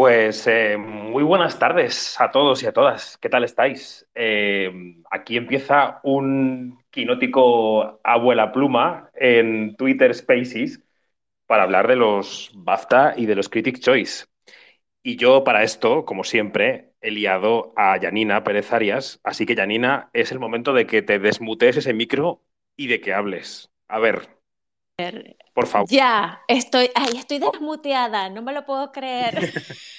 Pues eh, muy buenas tardes a todos y a todas. ¿Qué tal estáis? Eh, aquí empieza un quinótico abuela pluma en Twitter Spaces para hablar de los BAFTA y de los Critics' Choice. Y yo para esto, como siempre, he liado a Janina Pérez Arias. Así que, Janina, es el momento de que te desmutes ese micro y de que hables. A ver, por favor. Ya, estoy, ay, estoy desmuteada, no me lo puedo creer.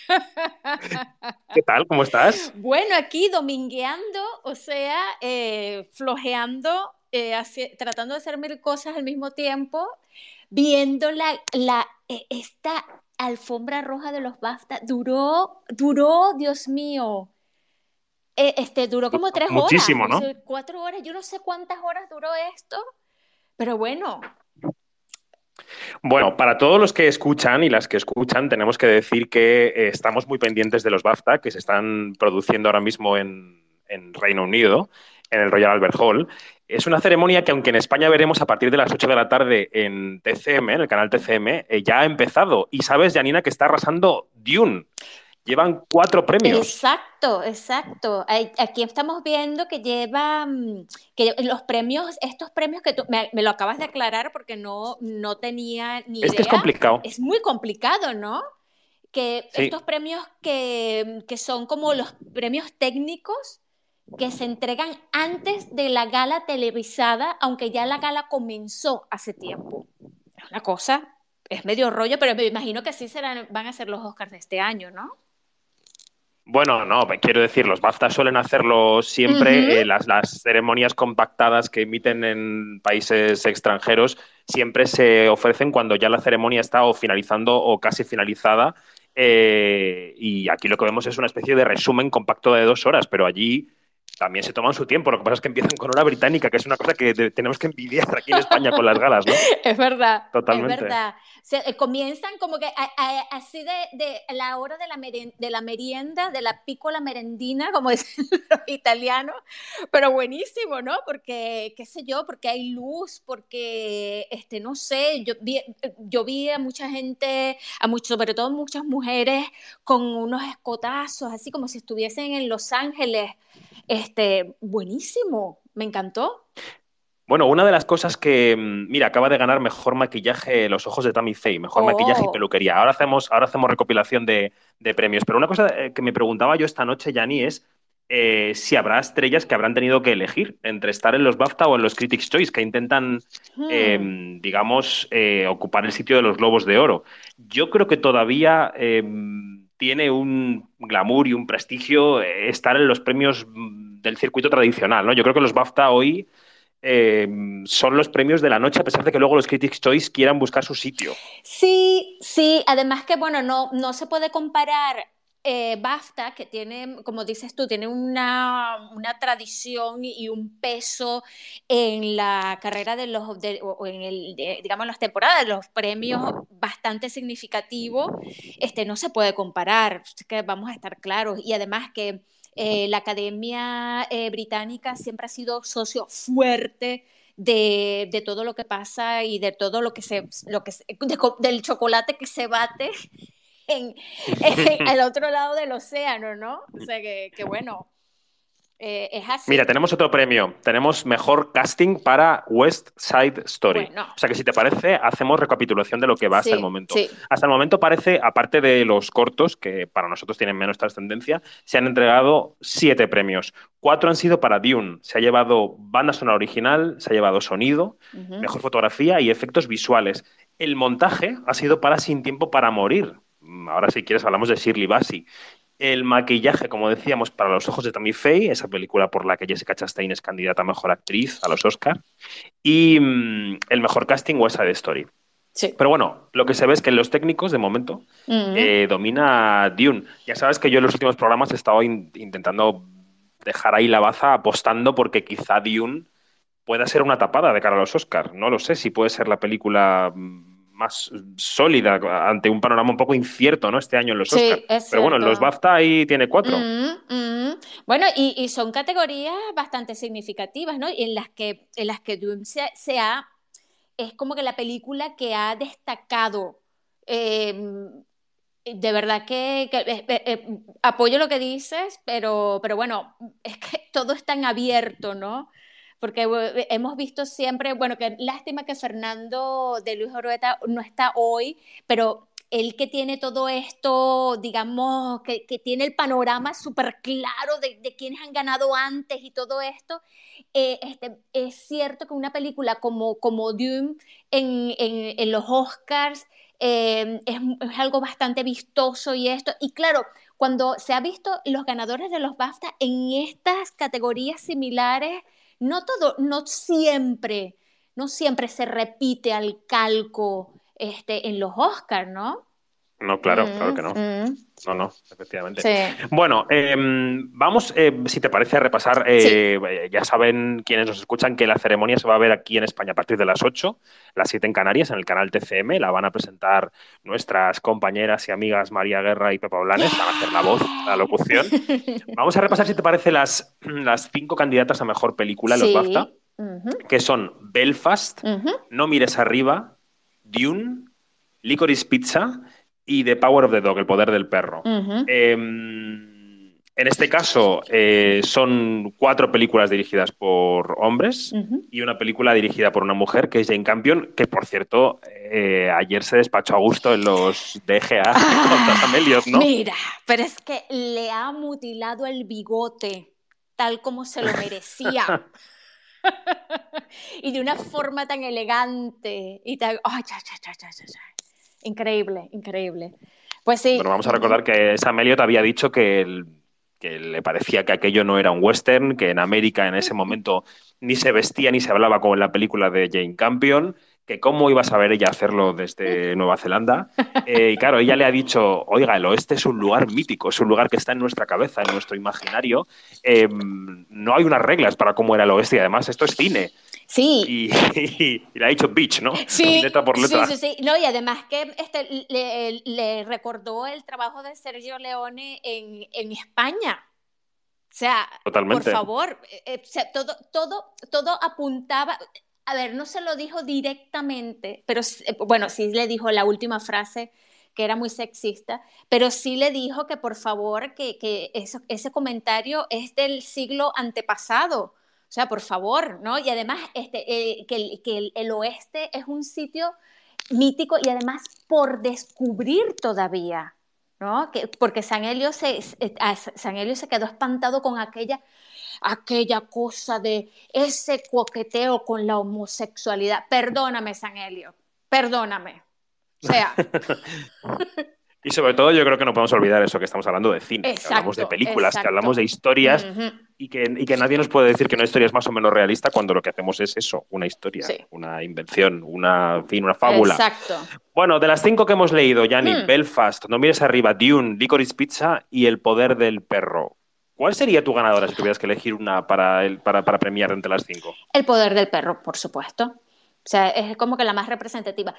¿Qué tal? ¿Cómo estás? Bueno, aquí domingueando, o sea, eh, flojeando, eh, tratando de hacer mil cosas al mismo tiempo, viendo la, la, eh, esta alfombra roja de los BAFTA. Duró, duró, Dios mío. este, duró como tres horas. Muchísimo, ¿no? Cuatro horas, yo no sé cuántas horas duró esto, pero bueno, bueno, para todos los que escuchan y las que escuchan, tenemos que decir que eh, estamos muy pendientes de los BAFTA que se están produciendo ahora mismo en, Reino Unido, en el Royal Albert Hall. Es una ceremonia que, aunque en España veremos a partir de las 8 de la tarde en TCM, en el canal TCM, eh, ya ha empezado. Y sabes, Janina, que está arrasando Dune. Llevan cuatro premios. Exacto, exacto. Aquí estamos viendo que llevan que los premios, estos premios que tú me, lo acabas de aclarar porque no, no tenía ni idea. es complicado. Es muy complicado, ¿no? Que estos premios que, que son como los premios técnicos que se entregan antes de la gala televisada, aunque ya la gala comenzó hace tiempo. Es una cosa, es medio rollo, pero me imagino que así serán, van a ser los Oscars de este año, ¿no? Bueno, no, quiero decir, los BAFTA suelen hacerlo siempre, eh, las, ceremonias compactadas que emiten en países extranjeros siempre se ofrecen cuando ya la ceremonia está o finalizando o casi finalizada. Eh, y aquí lo que vemos es una especie de resumen compacto de dos horas, pero allí también se toman su tiempo. Lo que pasa es que empiezan con hora británica, que es una cosa que tenemos que envidiar aquí en España con las galas, ¿no? Es verdad. Totalmente. Es verdad. Eh, comienzan como que así de, la hora de la, de la merienda, de la pícola merendina, como dicen los italianos, pero buenísimo, ¿no? Porque, qué sé yo, porque hay luz, porque, este, no sé, yo vi, yo vi a mucha gente, a mucho, sobre todo muchas mujeres, con unos escotazos, así como si estuviesen en Los Ángeles este, buenísimo, me encantó. Bueno, una de las cosas que, mm, mira, acaba de ganar mejor maquillaje Los Ojos de Tammy Faye, mejor maquillaje y oh. peluquería. Ahora hacemos, ahora hacemos recopilación de, premios. Pero una cosa eh, que me preguntaba yo esta noche, Yanni, es eh, si habrá estrellas que habrán tenido que elegir entre estar en los BAFTA o en los Critics' Choice, que intentan, hmm. em, digamos, eh, ocupar el sitio de los Globos de Oro. Yo creo que todavía em, tiene un glamour y un prestigio estar en los premios mm, del circuito tradicional, ¿no? Yo creo que los BAFTA hoy eh, son los premios de la noche, a pesar de que luego los Critics' Choice quieran buscar su sitio. Sí, sí, además que, bueno, no, no se puede comparar eh, BAFTA, que tiene, como dices tú, tiene una, tradición y un peso en la carrera de los, o en el, digamos, las temporadas, los premios bastante significativos, este, no se puede comparar, que vamos a estar claros. Y además que eh, la Academia eh, Británica siempre ha sido socio fuerte de, de, todo lo que pasa y de todo lo que se, lo que del chocolate que se bate en, el otro lado del océano, ¿no? O sea que, bueno. Eh, es así. Mira, tenemos otro premio. Tenemos mejor casting para West Side Story. O sea que si te parece, hacemos recapitulación de lo que va hasta el momento. Hasta el momento parece, aparte de los cortos, que para nosotros tienen menos trascendencia, se han entregado siete premios. Cuatro han sido para Dune. Se ha llevado banda sonora original, se ha llevado sonido, mejor fotografía y efectos visuales. El montaje ha sido para Sin Tiempo para Morir, ahora si quieres hablamos de Shirley Bassey. El maquillaje, como decíamos, para los ojos de Tammy Faye, esa película por la que Jessica Chastain es candidata a mejor actriz a los Oscar. Y mm, el mejor casting, West Side Story. Sí. Pero bueno, lo que se ve es que en los técnicos, de momento, eh, domina Dune. Ya sabes que yo en los últimos programas he estado intentando dejar ahí la baza apostando porque quizá Dune pueda ser una tapada de cara a los Oscars. No lo sé si puede ser la película mm, más sólida ante un panorama un poco incierto, ¿no? Este año en los Oscars. Pero bueno, en los BAFTA ahí tiene cuatro. Mm, mm. Bueno, y, son categorías bastante significativas, ¿no? Y en las que, en las que Doom se, ha, es como que la película que ha destacado em, de verdad que, eh, eh, eh, apoyo lo que dices, pero, pero bueno, es que todo está en abierto, ¿no? Porque hemos visto siempre, bueno, que lástima que Fernando de Luis Orueta no está hoy, pero él que tiene todo esto, digamos, que, tiene el panorama súper claro de, de, quienes han ganado antes y todo esto, este, es cierto que una película como, como Dune en, en, en los Oscars Em, es, algo bastante vistoso y esto. Y claro, cuando se ha visto los ganadores de los BAFTA en estas categorías similares, no todo, no siempre, no siempre se repite al calco este, en los Oscars, ¿no? No, claro, claro que no. Mm, mm. No, no, efectivamente. Bueno, em, vamos, eh, si te parece, a repasar. Eh, ya saben quienes nos escuchan que la ceremonia se va a ver aquí en España a partir de las 8, las 7 en Canarias, en el canal TCM. La van a presentar nuestras compañeras y amigas María Guerra y Pepa Blanes. Van a hacer la voz, la locución. Vamos a repasar, si te parece, las, las cinco candidatas a mejor película en los BAFTA, que son Belfast, No mires arriba, Dune, Licorice Pizza y The Power of the Dog, El Poder del Perro. Em, en este caso, eh, son cuatro películas dirigidas por hombres y una película dirigida por una mujer, que es Jane Campion, que por cierto, eh, ayer se despachó a gusto en los DGA contra Amelios, ¿no? Mira, pero es que le ha mutilado el bigote tal como se lo merecía. y de una forma tan elegante y tan. ¡Ay, ya, ya, ya, ya, ya! Increíble, increíble. Pues sí. Bueno, vamos a recordar que Sam Elliott había dicho que, le parecía que aquello no era un western, que en América en ese momento ni se vestía ni se hablaba como en la película de Jane Campion, que cómo iba a saber ella hacerlo desde Nueva Zelanda. Eh, y claro, ella le ha dicho, oiga, el oeste es un lugar mítico, es un lugar que está en nuestra cabeza, en nuestro imaginario. Em, no hay unas reglas para cómo era el oeste y además esto es cine. Sí. Y, le ha dicho bitch, ¿no? Sí. Letra por letra. Sí, sí, sí. No, y además que este, le, recordó el trabajo de Sergio Leone en, en España. O sea, por favor, eh, eh, todo, todo, todo apuntaba, a ver, no se lo dijo directamente, pero eh, bueno, sí le dijo la última frase que era muy sexista, pero sí le dijo que por favor, que, que ese comentario es del siglo antepasado. O sea, por favor, ¿no? Y además este, eh, que, el, que el, oeste es un sitio mítico y además por descubrir todavía, ¿no? Que, porque San Helio, se, eh, San Helio se quedó espantado con aquella, aquella cosa de ese coqueteo con la homosexualidad. Perdóname, San Helio, perdóname. O sea. Y sobre todo yo creo que no podemos olvidar eso, que estamos hablando de cine, que hablamos de películas, que hablamos de historias y, que, que, nadie nos puede decir que una historia es más o menos realista cuando lo que hacemos es eso, una historia, una invención, una, fin, una fábula. Exacto. Bueno, de las cinco que hemos leído, Yanni, hmm. Belfast, No mires arriba, Dune, Licorice Pizza y El poder del perro. ¿Cuál sería tu ganadora si tuvieras que elegir una para, el, para, para premiar entre las cinco? El poder del perro, por supuesto. O sea, es como que la más representativa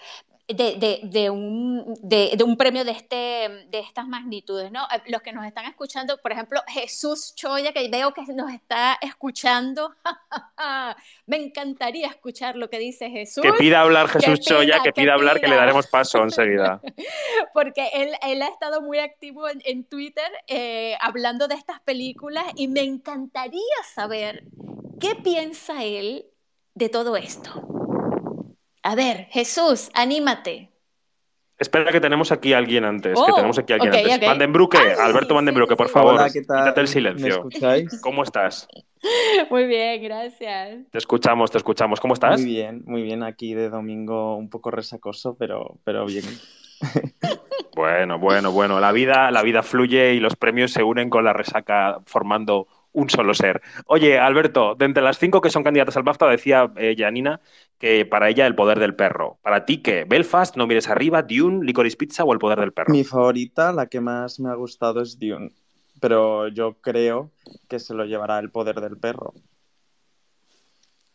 de, de, de, un, de, un, premio de, este, de estas magnitudes, ¿no? Eh, los que nos están escuchando, por ejemplo, Jesús Choya, que veo que nos está escuchando, me encantaría escuchar lo que dice Jesús. Que pida hablar Jesús Choya, que, pida, hablar, que le daremos paso enseguida. Porque él, él, ha estado muy activo en, Twitter eh, hablando de estas películas y me encantaría saber qué piensa él de todo esto. A ver, Jesús, anímate. Espera que tenemos aquí a alguien antes, que oh, tenemos aquí a alguien antes. Vandenbrucke, Alberto Vandenbrucke, por favor, Hola, ¿qué tal? quítate el silencio. ¿Me escucháis? ¿Cómo estás? Muy bien, gracias. Te escuchamos, te escuchamos. ¿Cómo estás? Muy bien, muy bien. Aquí de domingo un poco resacoso, pero, pero bien. Bueno, bueno, bueno. La vida, la vida fluye y los premios se unen con la resaca formando un solo ser. Oye, Alberto, de entre las cinco que son candidatas al BAFTA, decía eh, Janina que para ella el poder del perro. ¿Para ti qué? ¿Belfast, No mires arriba, Dune, Licorice Pizza o el poder del perro? Mi favorita, la que más me ha gustado es Dune, pero yo creo que se lo llevará el poder del perro.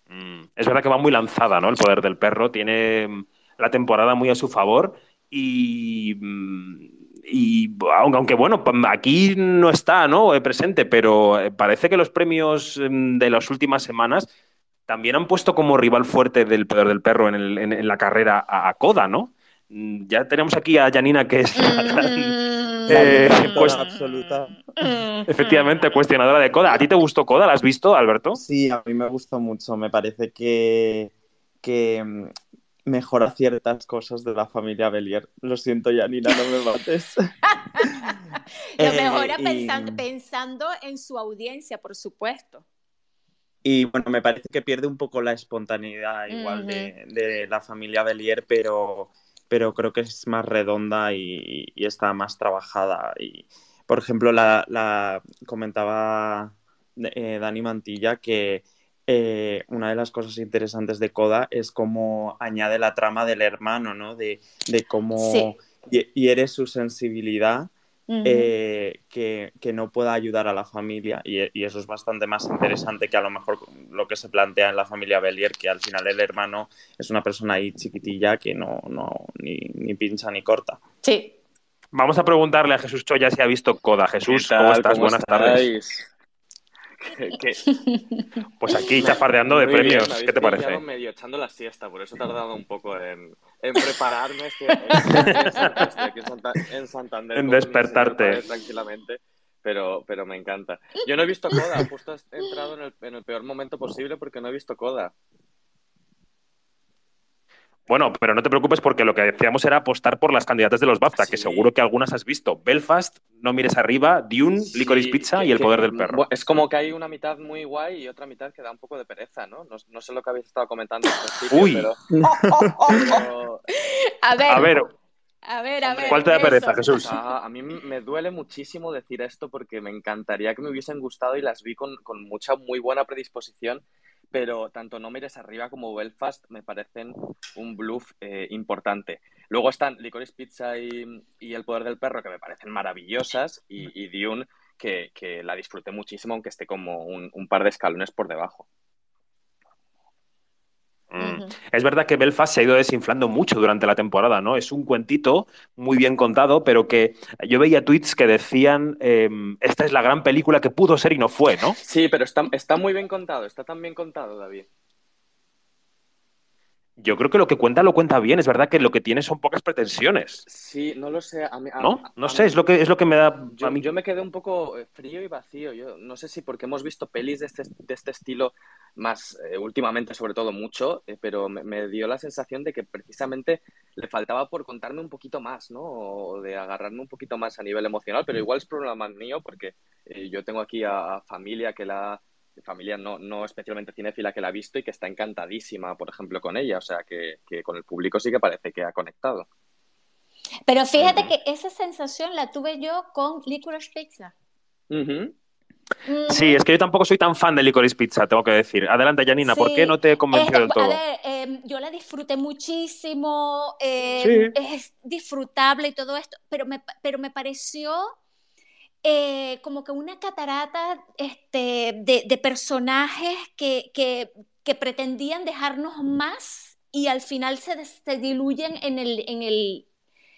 Mm, es verdad que va muy lanzada, ¿no? El poder del perro tiene mm, la temporada muy a su favor y mm, y aunque bueno, aquí no está ¿no? Eh, presente, pero eh, parece que los premios mm, de las últimas semanas también han puesto como rival fuerte del poder del perro en, la carrera a, Coda, ¿no? mm, ya tenemos aquí a Janina, que es la mm. eh, pues, absoluta. Efectivamente, cuestionadora de Coda. ¿A ti te gustó Coda? ¿La has visto, Alberto? Sí, a mí me gustó mucho. Me parece que, que mm, mejora ciertas cosas de la familia Belier. Lo siento, Janina, no me mates. Lo eh, mejora pensando, en su audiencia, por supuesto. Y bueno, me parece que pierde un poco la espontaneidad igual de, la familia Belier, pero, pero creo que es más redonda y, está más trabajada. Y, por ejemplo, la, comentaba eh, Dani Mantilla que eh, una de las cosas interesantes de Coda es cómo añade la trama del hermano, ¿no? De, cómo y, eres su sensibilidad eh, que, no pueda ayudar a la familia y, eso es bastante más interesante que a lo mejor lo que se plantea en la familia Bellier, que al final el hermano es una persona ahí chiquitilla que no, no ni, ni pincha ni corta. Sí. Vamos a preguntarle a Jesús Choya si ha visto Coda. Jesús, ¿cómo estás? Buenas tardes. Pues aquí chafardeando de premios, ¿qué te parece? medio echando la siesta, por eso he tardado un poco en, prepararme. en, Santander. En despertarte. Tranquilamente. Pero, pero me encanta. Yo no he visto Coda, justo he entrado en el, en el peor momento posible porque no he visto Coda. Bueno, pero no te preocupes porque lo que decíamos era apostar por las candidatas de los BAFTA, que seguro que algunas has visto. Belfast, No mires arriba, Dune, Licorice Pizza y El poder del perro. Es como que hay una mitad muy guay y otra mitad que da un poco de pereza, ¿no? No, sé lo que habéis estado comentando Uy. pero... A ver. A ver. A ver, a ver. ¿Cuál te da pereza, Jesús? A, mí me duele muchísimo decir esto porque me encantaría que me hubiesen gustado y las vi con, con mucha, muy buena predisposición pero tanto No mires arriba como Belfast me parecen un bluff eh, importante. Luego están Licorice Pizza y, El Poder del Perro, que me parecen maravillosas, y, Dune, que, la disfruté muchísimo, aunque esté como un par de escalones por debajo. Mm. Es verdad que Belfast se ha ido desinflando mucho durante la temporada, ¿no? Es un cuentito muy bien contado, pero que yo veía tweets que decían em, esta es la gran película que pudo ser y no fue, ¿no? Sí, pero está, está muy bien contado, está tan bien contado, David. Yo creo que lo que cuenta lo cuenta bien. Es verdad que lo que tiene son pocas pretensiones. Sí, no lo sé. no, no sé, es lo que es lo que me da. Yo, yo, me quedé un poco eh, frío y vacío. Yo no sé si porque hemos visto pelis de este, de este estilo más eh, últimamente, sobre todo mucho, eh, pero me, dio la sensación de que precisamente le faltaba por contarme un poquito más, ¿no? O de agarrarme un poquito más a nivel emocional. Pero igual es problema mío porque yo tengo aquí a familia que la familia no, no especialmente cinéfila que la ha visto y que está encantadísima, por ejemplo, con ella. O sea, que, con el público sí que parece que ha conectado. Pero fíjate que esa sensación la tuve yo con Licorice Pizza. Sí, es que yo tampoco soy tan fan de Licorice Pizza, tengo que decir. Adelante, Janina, ¿por qué no te convenció del todo? A ver, em, yo la disfruté muchísimo, em, es disfrutable y todo esto, pero me, pero me pareció eh, como que una catarata este, de, personajes que, que, pretendían dejarnos más y al final se, diluyen en, el, en, el,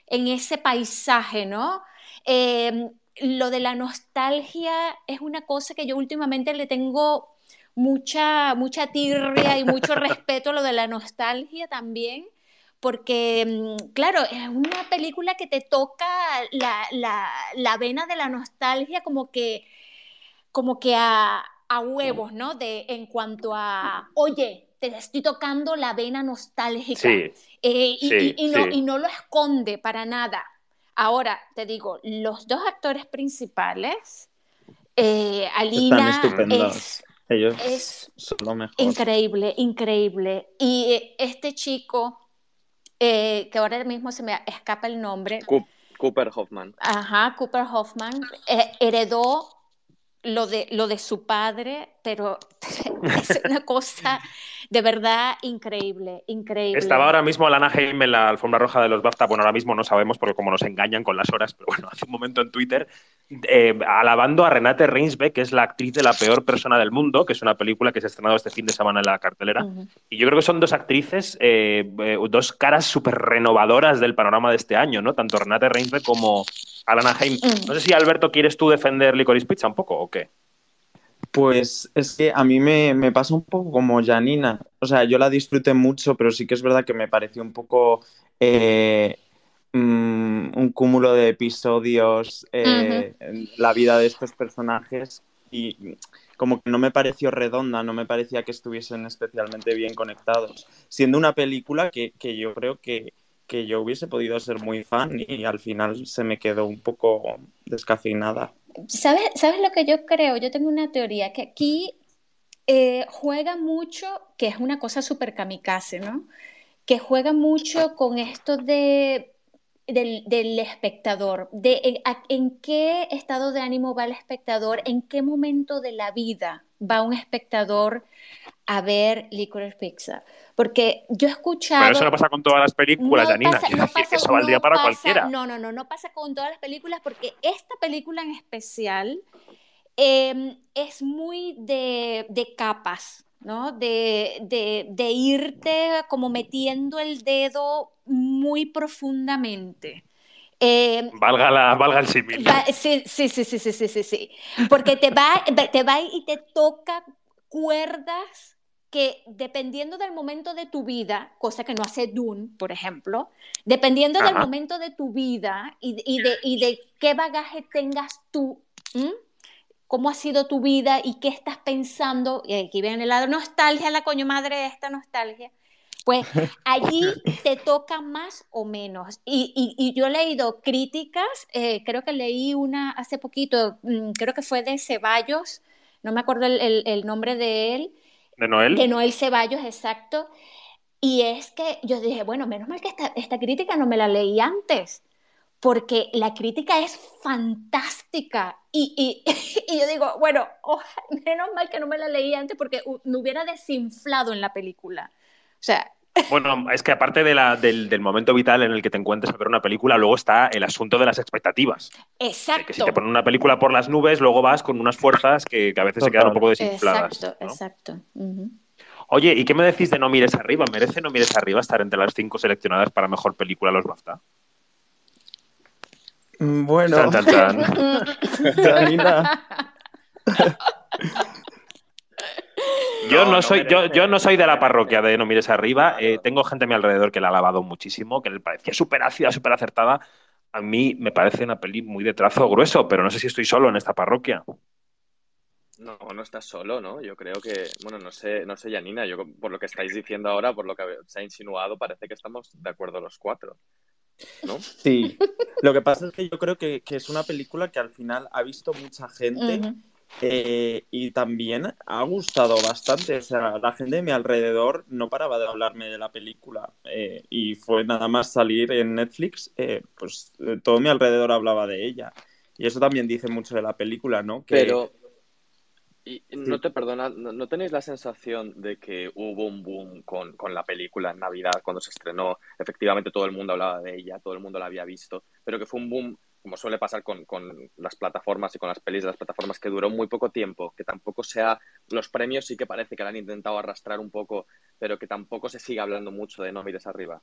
en, ese paisaje, ¿no? Em, lo de la nostalgia es una cosa que yo últimamente le tengo mucha, mucha tirria y mucho respeto a lo de la nostalgia también porque, mm, claro, es una película que te toca la, vena de la nostalgia como que, como que a, huevos, ¿no? De, en cuanto a, oye, te estoy tocando la vena nostálgica. Sí, eh, y, no, y, no, lo esconde para nada. Ahora, te digo, los dos actores principales, eh, Alina es, Ellos es son lo mejor. increíble, increíble. Y eh, este chico, eh, que ahora mismo se me escapa el nombre. Cooper Hoffman. Ajá, Cooper Hoffman eh, heredó lo de, lo de su padre, pero es una cosa de verdad increíble, increíble. Estaba ahora mismo Alana Haim en la alfombra roja de los BAFTA, bueno, ahora mismo no sabemos porque como nos engañan con las horas, pero bueno, hace un momento en Twitter, eh, alabando a Renate Reinsbeck, que es la actriz de La peor persona del mundo, que es una película que se ha estrenado este fin de semana en la cartelera. Y yo creo que son dos actrices, eh, eh, dos caras súper renovadoras del panorama de este año, ¿no? Tanto Renate Reinsbeck como Alana Haim. No sé si, Alberto, ¿quieres tú defender Licorice Pizza un poco o qué? Pues es que a mí me, pasa un poco como Janina. O sea, yo la disfruté mucho, pero sí que es verdad que me pareció un poco eh, mm, un cúmulo de episodios eh, en la vida de estos personajes y como que no me pareció redonda, no me parecía que estuviesen especialmente bien conectados. Siendo una película que, yo creo que, que yo hubiese podido ser muy fan y al final se me quedó un poco descafeinada. ¿Sabes, ¿Sabes lo que yo creo? Yo tengo una teoría que aquí eh, juega mucho, que es una cosa súper kamikaze, ¿no? Que juega mucho con esto de, del, espectador, de en, qué estado de ánimo va el espectador, en qué momento de la vida va un espectador a ver Licorice Pizza. Porque yo he escuchado... Pero eso no pasa con todas las películas, Janina. no decir que eso valdría para cualquiera. No, no, no, no pasa con todas las películas porque esta película en especial em, es muy de, capas, ¿no? De, de, irte como metiendo el dedo muy profundamente. Em, valga, la, valga el símil. Sí, sí, sí, sí, sí, sí, sí, Porque te va, te va y te toca cuerdas que dependiendo del momento de tu vida, cosa que no hace Dune, por ejemplo, dependiendo del momento de tu vida y, de, y, de, qué bagaje tengas tú, cómo ha sido tu vida y qué estás pensando, y aquí viene la nostalgia, la coño madre de esta nostalgia, pues allí te toca más o menos. Y, y, yo he leído críticas, eh, creo que leí una hace poquito, mm, creo que fue de Ceballos, no me acuerdo el, el nombre de él, ¿De Noel? De Noel Ceballos, exacto. Y es que yo dije, bueno, menos mal que esta, esta crítica no me la leí antes, porque la crítica es fantástica. Y, y, y yo digo, bueno, menos mal que no me la leí antes porque me hubiera desinflado en la película. O sea, bueno, es que aparte de la, del, del, momento vital en el que te encuentres a ver una película, luego está el asunto de las expectativas. Exacto. Que si te ponen una película por las nubes, luego vas con unas fuerzas que, a veces se quedan un poco desinfladas. Exacto, exacto. Oye, ¿y qué me decís de No mires arriba? ¿Merece No mires arriba estar entre las cinco seleccionadas para mejor película los BAFTA? Mm, bueno. Chan, Yo no, soy, yo, yo, no soy de la parroquia de No mires arriba. Eh, tengo gente a mi alrededor que la ha alabado muchísimo, que le parecía súper ácida, súper acertada. A mí me parece una peli muy de trazo grueso, pero no sé si estoy solo en esta parroquia. No, no estás solo, ¿no? Yo creo que, bueno, no sé, no sé, Janina, yo por lo que estáis diciendo ahora, por lo que se ha insinuado, parece que estamos de acuerdo los cuatro. ¿No? Sí. Lo que pasa es que yo creo que, es una película que al final ha visto mucha gente eh, y también ha gustado bastante. O sea, la gente de mi alrededor no paraba de hablarme de la película. Eh, y fue nada más salir en Netflix, eh, pues todo mi alrededor hablaba de ella. Y eso también dice mucho de la película, ¿no? Pero. Y no te perdona, no, tenéis la sensación de que hubo un boom con, con, la película en Navidad cuando se estrenó? Efectivamente, todo el mundo hablaba de ella, todo el mundo la había visto, pero que fue un boom como suele pasar con, las plataformas y con las pelis de las plataformas, que duró muy poco tiempo, que tampoco sea. Los premios sí que parece que la han intentado arrastrar un poco, pero que tampoco se siga hablando mucho de no mires arriba.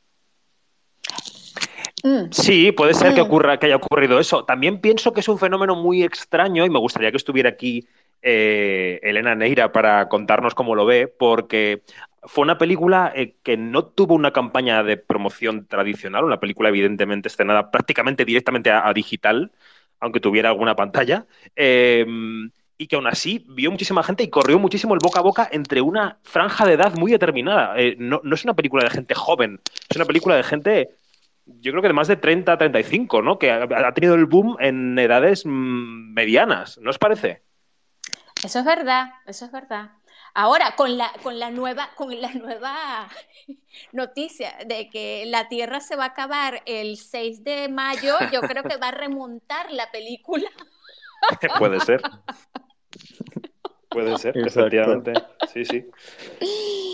Mm. Sí, puede ser que, mm. ocurra, que haya ocurrido eso. También pienso que es un fenómeno muy extraño y me gustaría que estuviera aquí eh, Elena Neira para contarnos cómo lo ve, porque fue una película eh, que no tuvo una campaña de promoción tradicional, una película evidentemente estrenada prácticamente directamente a, digital, aunque tuviera alguna pantalla, em, y que aún así vio muchísima gente y corrió muchísimo el boca a boca entre una franja de edad muy determinada. Eh, no, es una película de gente joven, es una película de gente, yo creo que de más de 30, 35, ¿no? Que ha, tenido el boom en edades mm, medianas, ¿no os parece? Eso es verdad, eso es verdad. Ahora, con la, con la nueva, con la nueva noticia de que la Tierra se va a acabar el 6 de mayo, yo creo que va a remontar la película. Puede ser. Puede ser, efectivamente. Sí, sí.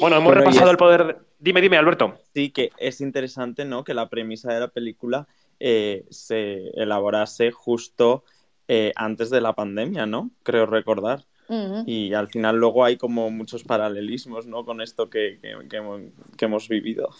Bueno, hemos repasado el poder. Dime, dime, Alberto. Sí, que es interesante, ¿no? Que la premisa de la película eh, se elaborase justo eh, antes de la pandemia, ¿no? Creo recordar. Y al final luego hay como muchos paralelismos, ¿no? Con esto que, hemos vivido.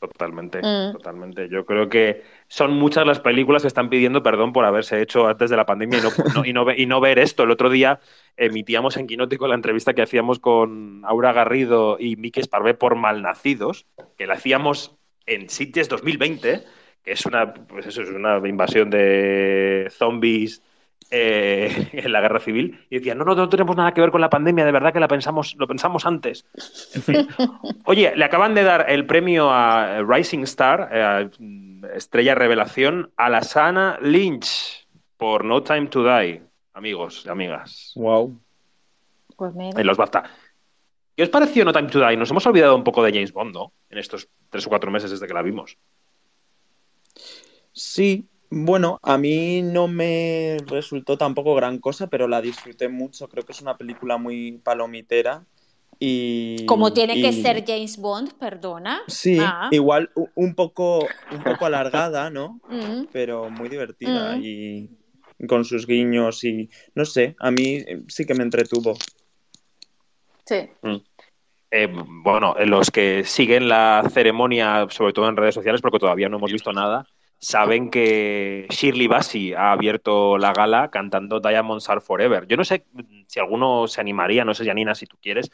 Totalmente, mm. totalmente. Yo creo que son muchas las películas que están pidiendo perdón por haberse hecho antes de la pandemia y no, y no, y no ver esto. El otro día emitíamos en Quinótico la entrevista que hacíamos con Aura Garrido y Miki Esparvé por Malnacidos, que la hacíamos en Sitges 2020, que es una, pues eso, es una invasión de zombies eh, en la guerra civil y decía, no, no, no tenemos nada que ver con la pandemia, de verdad que la pensamos, lo pensamos antes. Oye, le acaban de dar el premio a Rising Star, eh, Estrella Revelación, a la Sana Lynch por No Time to Die, amigos y amigas. Wow. Pues mira. En los BAFTA. ¿Qué os pareció No Time to Die? Nos hemos olvidado un poco de James Bond, ¿no? En estos tres o cuatro meses desde que la vimos. Sí, bueno, a mí no me resultó tampoco gran cosa, pero la disfruté mucho. Creo que es una película muy palomitera. Y, Como tiene que ser James Bond, perdona. Sí, ah. igual un poco, un poco alargada, ¿no? Mm. Pero muy divertida mm. y con sus guiños y no sé, a mí sí que me entretuvo. Sí. Mm. Eh, bueno, los que siguen la ceremonia, sobre todo en redes sociales, porque todavía no hemos visto nada, saben que Shirley Bassey ha abierto la gala cantando Diamonds Are Forever. Yo no sé si alguno se animaría, no sé, Janina, si tú quieres,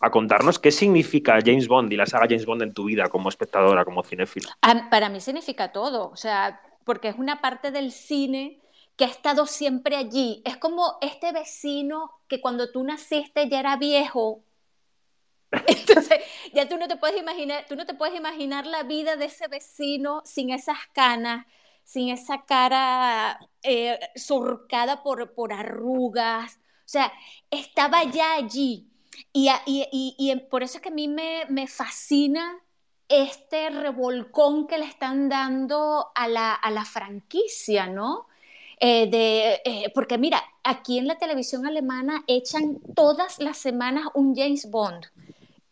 a contarnos qué significa James Bond y la saga James Bond en tu vida como espectadora, como cinéfila. Para mí significa todo, o sea, porque es una parte del cine que ha estado siempre allí. Es como este vecino que cuando tú naciste ya era viejo entonces, ya tú no te puedes imaginar, tú no te puedes imaginar la vida de ese vecino sin esas canas, sin esa cara eh, surcada por, por arrugas. O sea, estaba ya allí. Y, y, y, por eso es que a mí me, me, fascina este revolcón que le están dando a la, a la franquicia, ¿no? Eh, de, eh, porque mira, aquí en la televisión alemana echan todas las semanas un James Bond.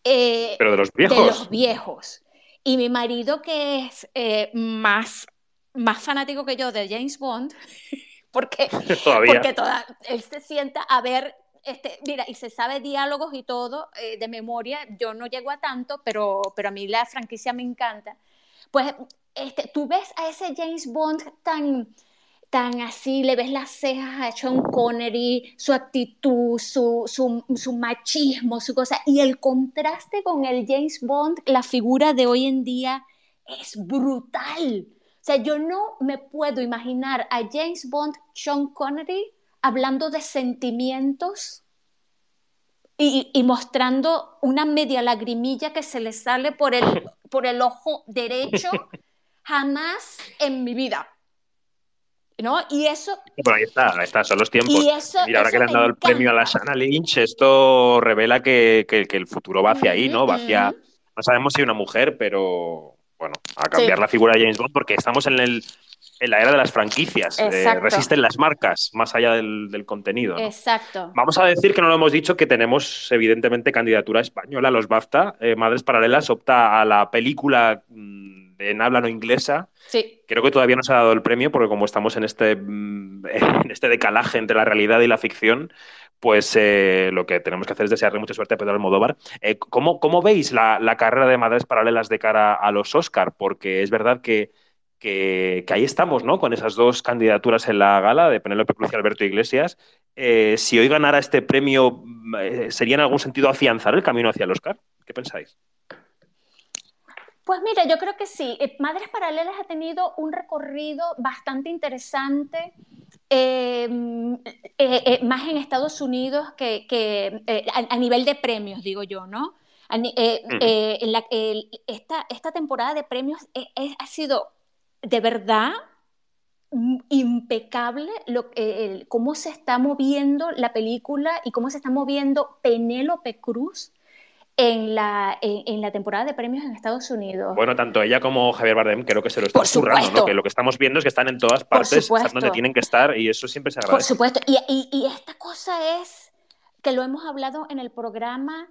Eh, Pero de los viejos. De los viejos. Y mi marido, que es eh, más, más fanático que yo de James Bond, porque, porque toda, él se sienta a ver, este, mira, y se sabe diálogos y todo eh, de memoria, yo no llego a tanto, pero, pero a mí la franquicia me encanta. Pues este, tú ves a ese James Bond tan tan así, le ves las cejas a Sean Connery, su actitud, su, su, machismo, su cosa, y el contraste con el James Bond, la figura de hoy en día, es brutal. O sea, yo no me puedo imaginar a James Bond, Sean Connery, hablando de sentimientos y, y, mostrando una media lagrimilla que se le sale por el, por el ojo derecho, jamás en mi vida. ¿No? Y eso... Bueno, ahí está, ahí está, son los tiempos. Mira, ahora que le han dado el premio a la Sana Lynch, esto revela que, el futuro va hacia ahí, ¿no? Va hacia... No sabemos si una mujer, pero bueno, a cambiar la figura de James Bond porque estamos en, el, en la era de las franquicias. Eh, resisten las marcas más allá del, contenido. Exacto. Vamos a decir que no lo hemos dicho, que tenemos evidentemente candidatura española, los BAFTA. Eh, Madres Paralelas opta a la película mm, en habla no inglesa Sí. Creo que todavía no se ha dado el premio porque como estamos en este, mm, en este decalaje entre la realidad y la ficción, pues eh, lo que tenemos que hacer es desearle mucha suerte a Pedro Almodóvar. Eh, ¿cómo, ¿cómo, veis la, carrera de Madres Paralelas de cara a los Oscar? Porque es verdad que, que, ahí estamos, ¿no? Con esas dos candidaturas en la gala de Penélope Cruz y Alberto Iglesias. Eh, si hoy ganara este premio, ¿sería en algún sentido afianzar el camino hacia el Oscar? ¿Qué pensáis? Pues mira, yo creo que sí. Eh, Madres Paralelas ha tenido un recorrido bastante interesante, em, eh, eh, más en Estados Unidos que, a, nivel de premios, digo yo, ¿no? esta, temporada de premios ha sido de verdad impecable lo, cómo se está moviendo la película y cómo se está moviendo Penélope Cruz en la, en, la temporada de premios en Estados Unidos. Bueno, tanto ella como Javier Bardem creo que se lo están currando, ¿no? que lo que estamos viendo es que están en todas partes, están donde tienen que estar y eso siempre se agradece. Por supuesto, y, y, esta cosa es que lo hemos hablado en el programa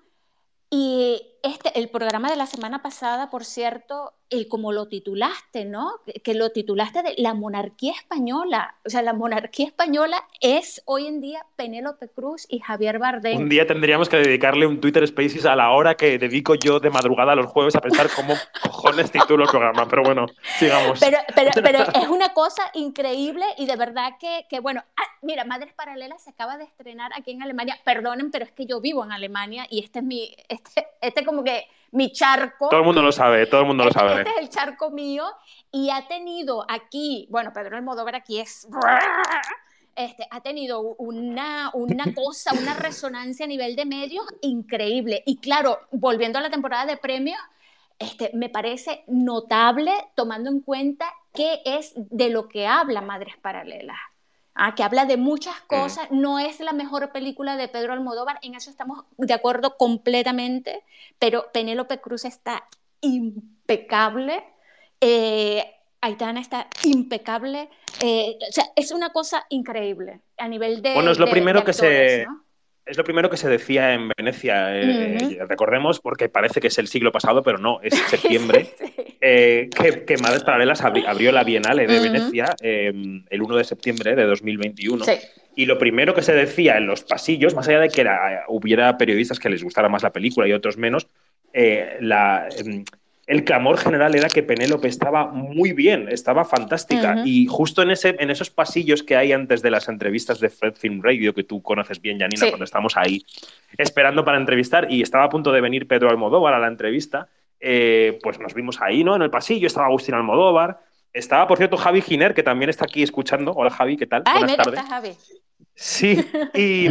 y este, el programa de la semana pasada, por cierto, eh, como lo titulaste, ¿no? Que lo titulaste de la monarquía española. O sea, la monarquía española es hoy en día Penélope Cruz y Javier Bardem. Un día tendríamos que dedicarle un Twitter Spaces a la hora que dedico yo de madrugada a los jueves a pensar cómo cojones titulo el programa. Pero bueno, sigamos. Pero, pero, pero es una cosa increíble y de verdad que, que bueno, ah, mira, Madres Paralelas se acaba de estrenar aquí en Alemania. Perdonen, pero es que yo vivo en Alemania y este es mi, este, este como que mi charco. Todo el mundo lo sabe, todo el mundo lo sabe. Este es el charco mío y ha tenido aquí, bueno, Pedro Almodóvar aquí es... Este, ha tenido una, una cosa, una resonancia a nivel de medios increíble. Y claro, volviendo a la temporada de premios, este, me parece notable tomando en cuenta qué es de lo que habla Madres Paralelas. Ah, que habla de muchas mm. cosas, no es la mejor película de Pedro Almodóvar, en eso estamos de acuerdo completamente, pero Penélope Cruz está impecable, eh, Aitana está impecable, eh, o sea, es una cosa increíble a nivel de... Bueno, es lo primero que se es lo primero que se decía en Venecia, eh, eh, recordemos, porque parece que es el siglo pasado, pero no, es septiembre, eh, que, Madres Paralelas abrió la Bienal de Venecia em, el 1 de septiembre de 2021. Y lo primero que se decía en los pasillos, más allá de que hubiera periodistas que les gustara más la película y otros menos, la, em, el clamor general era que Penélope estaba muy bien, estaba fantástica. Y justo en, ese, en esos pasillos que hay antes de las entrevistas de Fred Film Radio, que tú conoces bien, Janina, cuando estamos ahí esperando para entrevistar, y estaba a punto de venir Pedro Almodóvar a la entrevista, eh, pues nos vimos ahí, ¿no? En el pasillo, estaba Agustín Almodóvar, estaba, por cierto, Javi Giner, que también está aquí escuchando. Hola, Javi, ¿qué tal? Ay, Buenas tardes. Javi. Sí, y,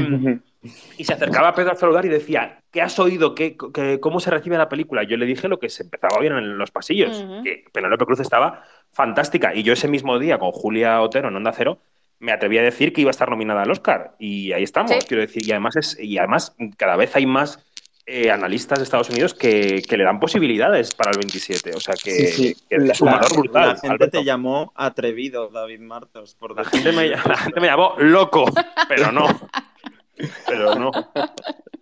y se acercaba a Pedro a saludar y decía, ¿qué has oído? ¿Qué, cómo se recibe la película? Yo le dije lo que se empezaba bien en los pasillos, que Penélope Cruz estaba fantástica. Y yo ese mismo día con Julia Otero en Onda Cero me atreví a decir que iba a estar nominada al Oscar. Y ahí estamos, quiero decir. Y además, es, y además cada vez hay más eh, analistas de Estados Unidos que, le dan posibilidades para el 27. O sea que, es un valor brutal. La gente te llamó atrevido, David Martos. Por la, gente me, la gente me llamó loco, pero no. Pero no.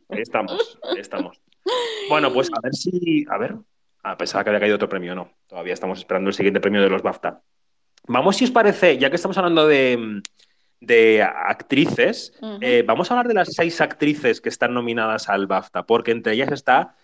Ahí estamos, estamos. Bueno, pues a ver si. A ver. A pesar que había caído otro premio, no. Todavía estamos esperando el siguiente premio de los BAFTA. Vamos, si os parece, ya que estamos hablando de, de actrices, eh, vamos a hablar de las seis actrices que están nominadas al BAFTA, porque entre ellas está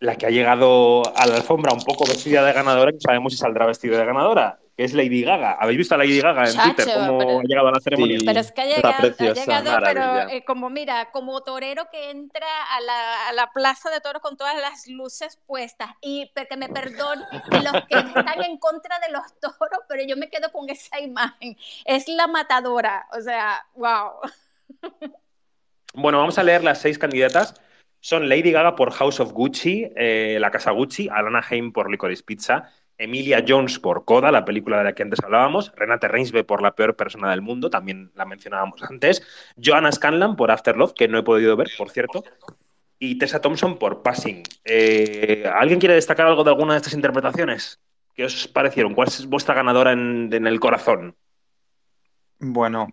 la que ha llegado a la alfombra un poco vestida de ganadora, que sabemos si saldrá vestida de ganadora, que es Lady Gaga. ¿Habéis visto a Lady Gaga en Twitter cómo ha llegado a la ceremonia? pero es que ha llegado, pero eh, como mira, como torero que entra a la, a la, plaza de toros con todas las luces puestas. Y que me perdonen los que están en contra de los toros, pero yo me quedo con esa imagen. Es la matadora, o sea, wow. Bueno, vamos a leer las seis candidatas son Lady Gaga por House of Gucci, eh, La Casa Gucci, Alana Haim por Licorice Pizza, Emilia Jones por Coda, la película de la que antes hablábamos, Renate Reinsve por La peor persona del mundo, también la mencionábamos antes, Joanna Scanlan por After Love, que no he podido ver, por cierto, y Tessa Thompson por Passing. Eh, ¿Alguien quiere destacar algo de alguna de estas interpretaciones? ¿Qué os parecieron? ¿Cuál es vuestra ganadora en, el corazón? Bueno,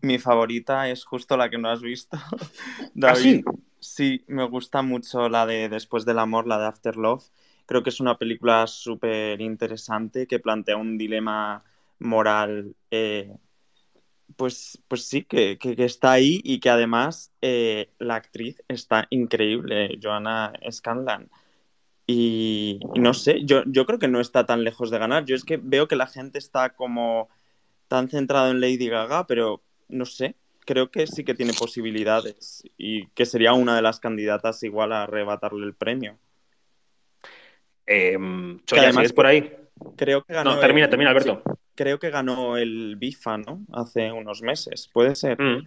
mi, favorita es justo la que no has visto. ¿Ah, sí? Sí, me gusta mucho la de Después del amor, la de After Love. Creo que es una película súper interesante que plantea un dilema moral, eh, pues, pues sí, que, está ahí y que además eh, la actriz está increíble, Joanna Scanlan. Y, no sé, yo, yo creo que no está tan lejos de ganar. Yo es que veo que la gente está como tan centrado en Lady Gaga, pero no sé, creo que sí que tiene posibilidades y que sería una de las candidatas igual a arrebatarle el premio. Eh, Choya, por ahí? Creo que ganó. No, termina, termina, Alberto. creo que ganó el BIFA, ¿no? Hace unos meses, puede ser. Mm.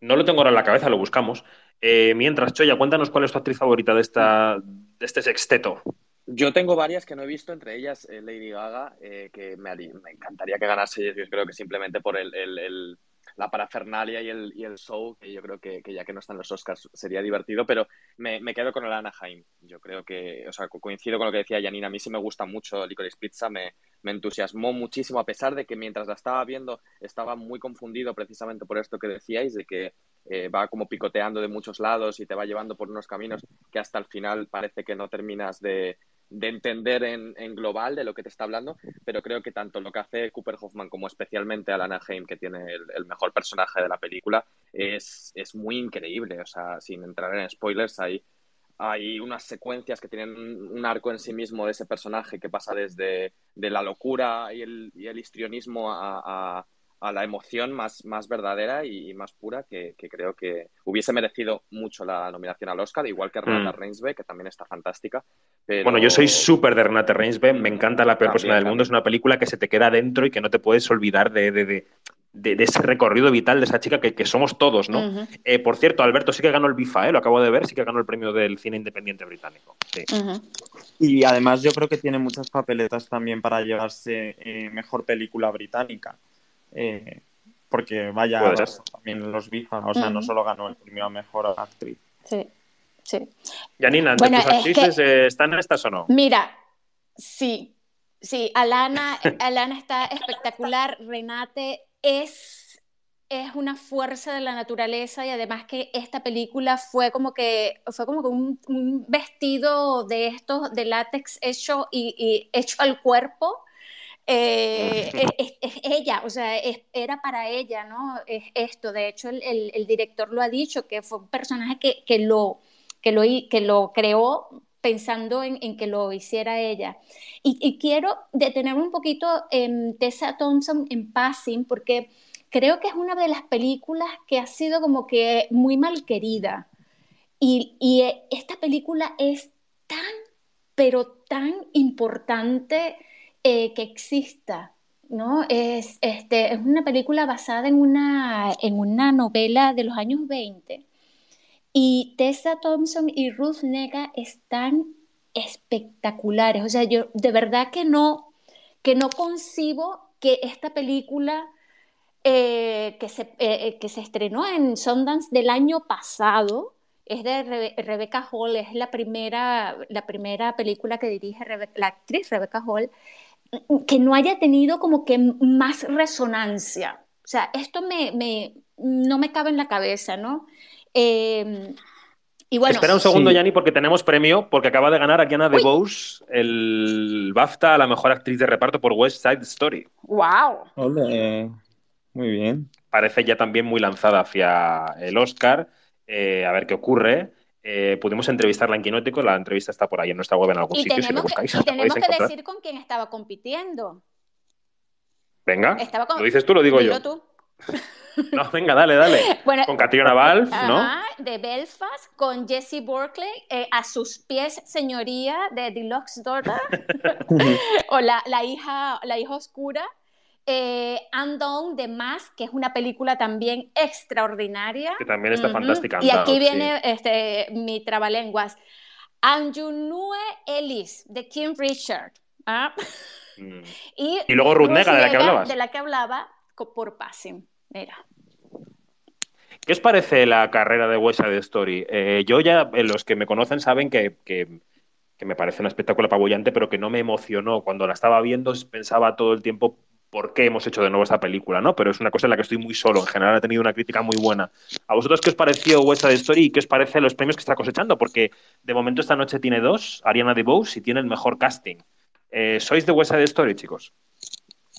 No lo tengo ahora en la cabeza, lo buscamos. Eh, mientras, Choya, cuéntanos cuál es tu actriz favorita de, esta, de este sexteto. Yo tengo varias que no he visto, entre ellas eh, Lady Gaga, eh, que me, encantaría que ganase, yo creo que simplemente por el, la parafernalia y el, y el show, que yo creo que, ya que no están los Oscars sería divertido, pero me, quedo con el Anaheim. Yo creo que, o sea, coincido con lo que decía Janina, a mí sí me gusta mucho Licorice Pizza, me, me entusiasmó muchísimo, a pesar de que mientras la estaba viendo estaba muy confundido precisamente por esto que decíais, de que eh, va como picoteando de muchos lados y te va llevando por unos caminos que hasta el final parece que no terminas de, entender en, global de lo que te está hablando, pero creo que tanto lo que hace Cooper Hoffman como especialmente Alana Haim, que tiene el, mejor personaje de la película, es, es, muy increíble. O sea, sin entrar en spoilers, hay, hay unas secuencias que tienen un arco en sí mismo de ese personaje que pasa desde de la locura y el, y el histrionismo a la emoción más, más verdadera y más pura que, creo que hubiese merecido mucho la nominación al Oscar, igual que Renata mm. Reinsbe, que también está fantástica. Bueno, yo soy súper de Renata Reinsbe, me encanta La peor persona del mundo, es una película que se te queda dentro y que no te puedes olvidar de, de, de, ese recorrido vital de esa chica que, somos todos, ¿no? Eh, por cierto, Alberto sí que ganó el BIFA, ¿eh? lo acabo de ver, sí que ganó el premio del cine independiente británico. Y además yo creo que tiene muchas papeletas también para llevarse eh, mejor película británica. Eh, porque vaya también los BIFA, o sea, no solo ganó el premio a mejor actriz. Sí, sí. Yanina, ¿tus actrices eh, están estas o no? Mira, sí, sí, Alana, Alana está espectacular, Renate es, es una fuerza de la naturaleza y además que esta película fue como que, fue como que un, vestido de estos de látex hecho y hecho al cuerpo eh, es, ella, o sea, era para ella, ¿no? Es esto, de hecho el, el, director lo ha dicho, que fue un personaje que, que, lo, que, lo, que lo creó pensando en, en que lo hiciera ella. Y, y, quiero detenerme un poquito en Tessa Thompson en Passing, porque creo que es una de las películas que ha sido como que muy mal querida. Y, y esta película es tan, pero tan importante eh, que exista, ¿no? Es, este, es una película basada en una, en una novela de los años 20 y Tessa Thompson y Ruth Nega están espectaculares. O sea, yo de verdad que no, que no concibo que esta película eh, que, se, eh, que se estrenó en Sundance del año pasado, es de Rebecca Hall, es la primera, la primera película que dirige la actriz Rebecca Hall, que no haya tenido como que más resonancia. O sea, esto me, me no me cabe en la cabeza, ¿no? Em, y bueno, Espera un segundo, Yanni, porque tenemos premio, porque acaba de ganar a Diana DeBose el BAFTA a la mejor actriz de reparto por West Side Story. ¡Wow! Muy bien. Parece ya también muy lanzada hacia el Oscar. Eh, a ver qué ocurre. Eh, pudimos entrevistarla en Quinótico, la entrevista está por ahí en nuestra web en algún sitio, si lo buscáis. y tenemos que decir con quién estaba compitiendo. Venga, ¿lo dices tú lo digo yo? tú. No, venga, dale, dale. con Catriona Valve, ¿no? de Belfast, con Jessie Berkeley, eh, a sus pies, señoría, de Deluxe Daughter, o la, la, hija, la hija oscura, eh, Undone de Más, que es una película también extraordinaria. Que también está fantástica. Y aquí viene este, mi trabalenguas. Anjunue Ellis, de Kim Richard. ¿ah? Mm. Y, luego Ruth Nega, de la que hablabas. De la que hablaba por Passing. Mira. ¿Qué os parece la carrera de West Side Story? Eh, yo ya, eh, los que me conocen saben que, que, que, me parece un espectáculo apabullante, pero que no me emocionó. Cuando la estaba viendo pensaba todo el tiempo por qué hemos hecho de nuevo esta película, ¿no? Pero es una cosa en la que estoy muy solo. En general ha tenido una crítica muy buena. ¿A vosotros qué os pareció West Side Story y qué os parece los premios que está cosechando? Porque de momento esta noche tiene dos, Ariana DeBose, y tiene el mejor casting. Eh, ¿Sois de West Side Story, chicos?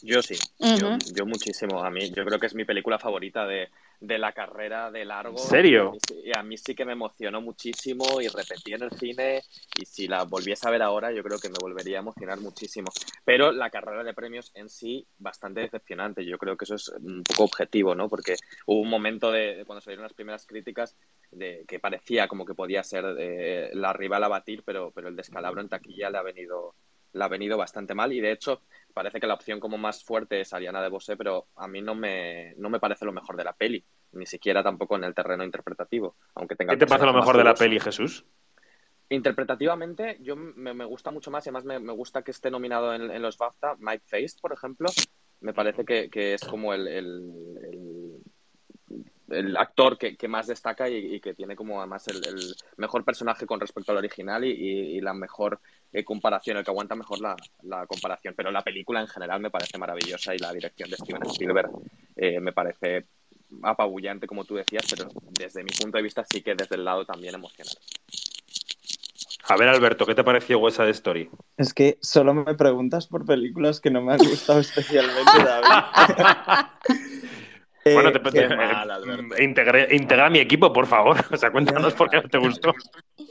Yo sí, yo, muchísimo. A mí, yo creo que es mi película favorita de, de la carrera de largo. ¿En serio? Y a, mí, sí que me emocionó muchísimo y repetí en el cine y si la volviese a ver ahora yo creo que me volvería a emocionar muchísimo. Pero la carrera de premios en sí bastante decepcionante. Yo creo que eso es un poco objetivo, ¿no? Porque hubo un momento de, cuando salieron las primeras críticas de que parecía como que podía ser eh, la rival a batir, pero, pero el descalabro en taquilla le ha venido le ha venido bastante mal y de hecho parece que la opción como más fuerte es Ariana de Bosé, pero a mí no me, no me parece lo mejor de la peli, ni siquiera tampoco en el terreno interpretativo, aunque tenga... ¿Qué te parece lo mejor de la peli, Jesús? Interpretativamente, yo me, gusta mucho más y además me, gusta que esté nominado en, los BAFTA Mike Feist, por ejemplo. Me parece que, es como el, el, actor que, más destaca y, que tiene como además el, mejor personaje con respecto al original y la mejor eh, comparación, el que aguanta mejor la, la, comparación. Pero la película en general me parece maravillosa y la dirección de Steven Spielberg eh, me parece apabullante, como tú decías, pero desde mi punto de vista sí que desde el lado también emocional. A ver, Alberto, ¿qué te pareció West de Story? Es que solo me preguntas por películas que no me han gustado especialmente, David. bueno, te, eh, eh, integra, mi equipo, por favor. O sea, cuéntanos por qué no te gustó.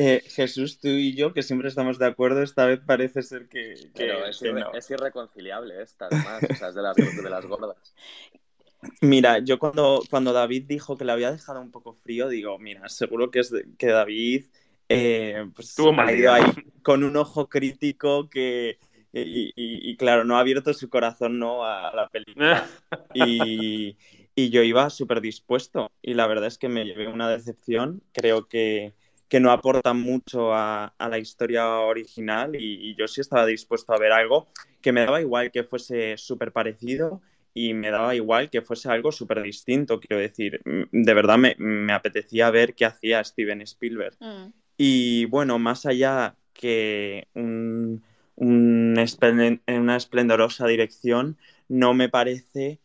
Eh, Jesús, tú y yo, que siempre estamos de acuerdo, esta vez parece ser que. Pero es, irreconciliable esta, además. o sea, es de las, de las gordas. Mira, yo cuando, cuando David dijo que le había dejado un poco frío, digo, mira, seguro que es que David eh, pues, ha ido ahí con un ojo crítico que, y, claro, no ha abierto su corazón ¿no? a la película. y, y yo iba súper dispuesto y la verdad es que me llevé una decepción. Creo que, que no aporta mucho a, a la historia original y, yo sí estaba dispuesto a ver algo que me daba igual que fuese súper parecido y me daba igual que fuese algo súper distinto. Quiero decir, de verdad me, me, apetecía ver qué hacía Steven Spielberg. Mm. Y bueno, más allá que un, un una esplendorosa dirección, no me parece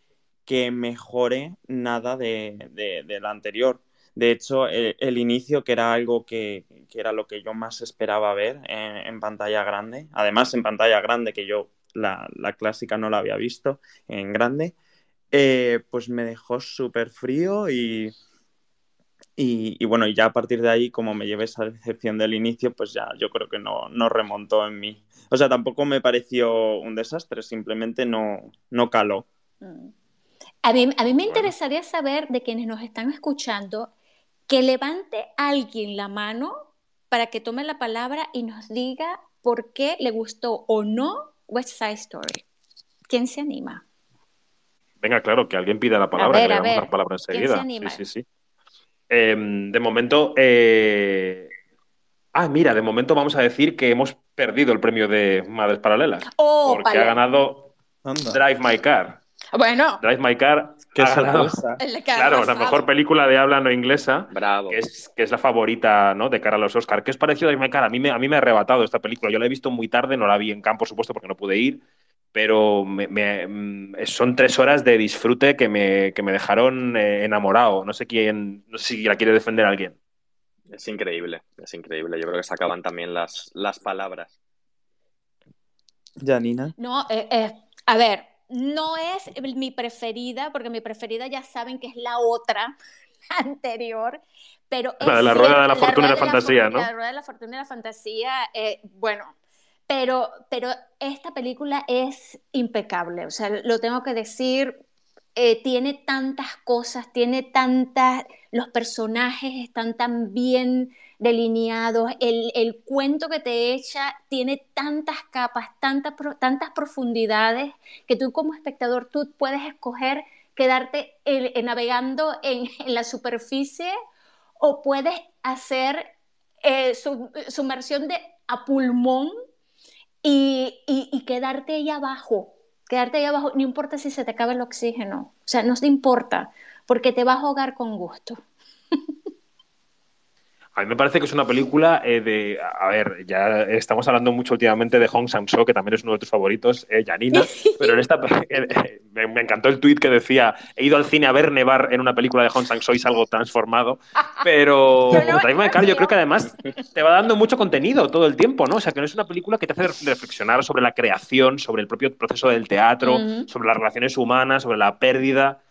que mejore nada de, de, la anterior. De hecho, el, inicio, que era algo que, que, era lo que yo más esperaba ver en, pantalla grande, además en pantalla grande, que yo la, la clásica no la había visto en grande, eh, pues me dejó súper frío y, y, y, bueno, y ya a partir de ahí, como me llevé esa decepción del inicio, pues ya yo creo que no, no remontó en mí. O sea, tampoco me pareció un desastre, simplemente no, no caló. Mm. A mí, me interesaría saber de quienes nos están escuchando que levante alguien la mano para que tome la palabra y nos diga por qué le gustó o no West Side Story. ¿Quién se anima? Venga, claro, que alguien pida la palabra, a ver, que le palabra enseguida. Sí, sí, sí. Em, de momento, eh, ah, mira, de momento vamos a decir que hemos perdido el premio de Madres Paralelas. Oh, porque ha ganado Drive My Car. Bueno. Drive My Car. Que claro, la mejor película de habla no inglesa. Bravo. Que es, que es la favorita ¿no? de cara a los Oscars. ¿Qué os pareció Drive My Car? A mí, me, a mí me ha arrebatado esta película. Yo la he visto muy tarde, no la vi en campo, por supuesto, porque no pude ir. Pero me, mm, son tres horas de disfrute que me, que me dejaron eh, enamorado. No sé quién, no sé si la quiere defender alguien. Es increíble, es increíble. Yo creo que se acaban también las, las palabras. Janina. No, eh, eh, a ver, no es mi preferida, porque mi preferida ya saben que es la otra anterior, pero la de la rueda de la fortuna y la, fantasía, ¿no? La rueda de la fortuna y la fantasía, eh, bueno, pero, pero esta película es impecable, o sea, lo tengo que decir, eh, tiene tantas cosas, tiene tantas, los personajes están tan bien delineados, el, cuento que te echa tiene tantas capas, tantas, profundidades, que tú como espectador tú puedes escoger quedarte navegando en, la superficie o puedes hacer eh, su, sumersión de a pulmón y, y, quedarte ahí abajo, quedarte ahí abajo, no importa si se te acaba el oxígeno, o sea, no te importa, porque te vas a ahogar con gusto. A mí me parece que es una película eh, de. A ver, ya estamos hablando mucho últimamente de Hong Sang-soo, que también es uno de tus favoritos, eh, Janina. pero en esta. Eh, me, encantó el tuit que decía: He ido al cine a ver nevar en una película de Hong Sang-soo y salgo transformado. Pero. yo creo que además te va dando mucho contenido todo el tiempo, ¿no? O sea, que no es una película que te hace reflexionar sobre la creación, sobre el propio proceso del teatro, sobre las relaciones humanas, sobre la pérdida.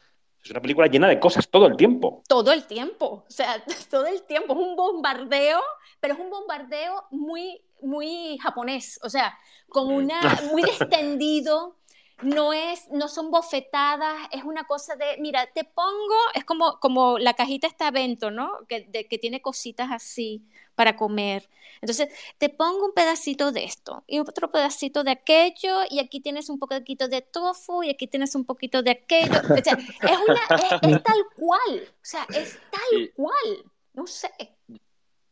Es una película llena de cosas todo el tiempo. Todo el tiempo, o sea, todo el tiempo. Es un bombardeo, pero es un bombardeo muy, muy japonés, o sea, con una, muy extendido. No, es, no son bofetadas, es una cosa de, mira, te pongo, es como, como la cajita está Vento, ¿no? Que, que tiene cositas así para comer. Entonces, te pongo un pedacito de esto y otro pedacito de aquello y aquí tienes un poquito de tofu y aquí tienes un poquito de aquello. O sea, es, una, es, tal cual, o sea, es tal cual, no sé.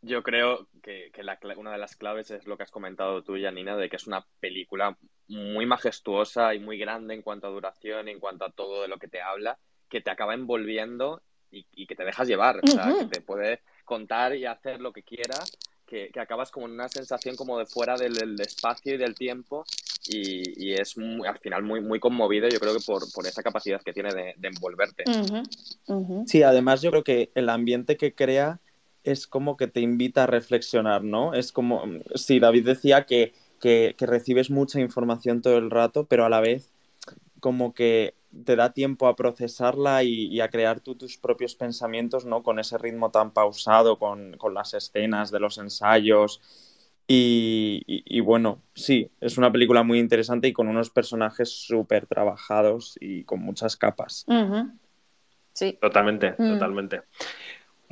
Yo creo que, que la, una de las claves es lo que has comentado tú, Janina, de que es una película muy majestuosa y muy grande en cuanto a duración, en cuanto a todo de lo que te habla, que te acaba envolviendo y, y que te dejas llevar, o sea, que te puede contar y hacer lo que quieras, que, acabas como en una sensación como de fuera del, espacio y del tiempo y, es al final muy, muy conmovido yo creo que por, esa capacidad que tiene de, envolverte. Sí, además yo creo que el ambiente que crea es como que te invita a reflexionar, ¿no? Es como, sí, David decía que, que, recibes mucha información todo el rato, pero a la vez como que te da tiempo a procesarla y, a crear tú tus propios pensamientos, ¿no? Con ese ritmo tan pausado, con, con las escenas de los ensayos. Y, bueno, sí, es una película muy interesante y con unos personajes súper trabajados y con muchas capas. Sí. Totalmente, mm. totalmente.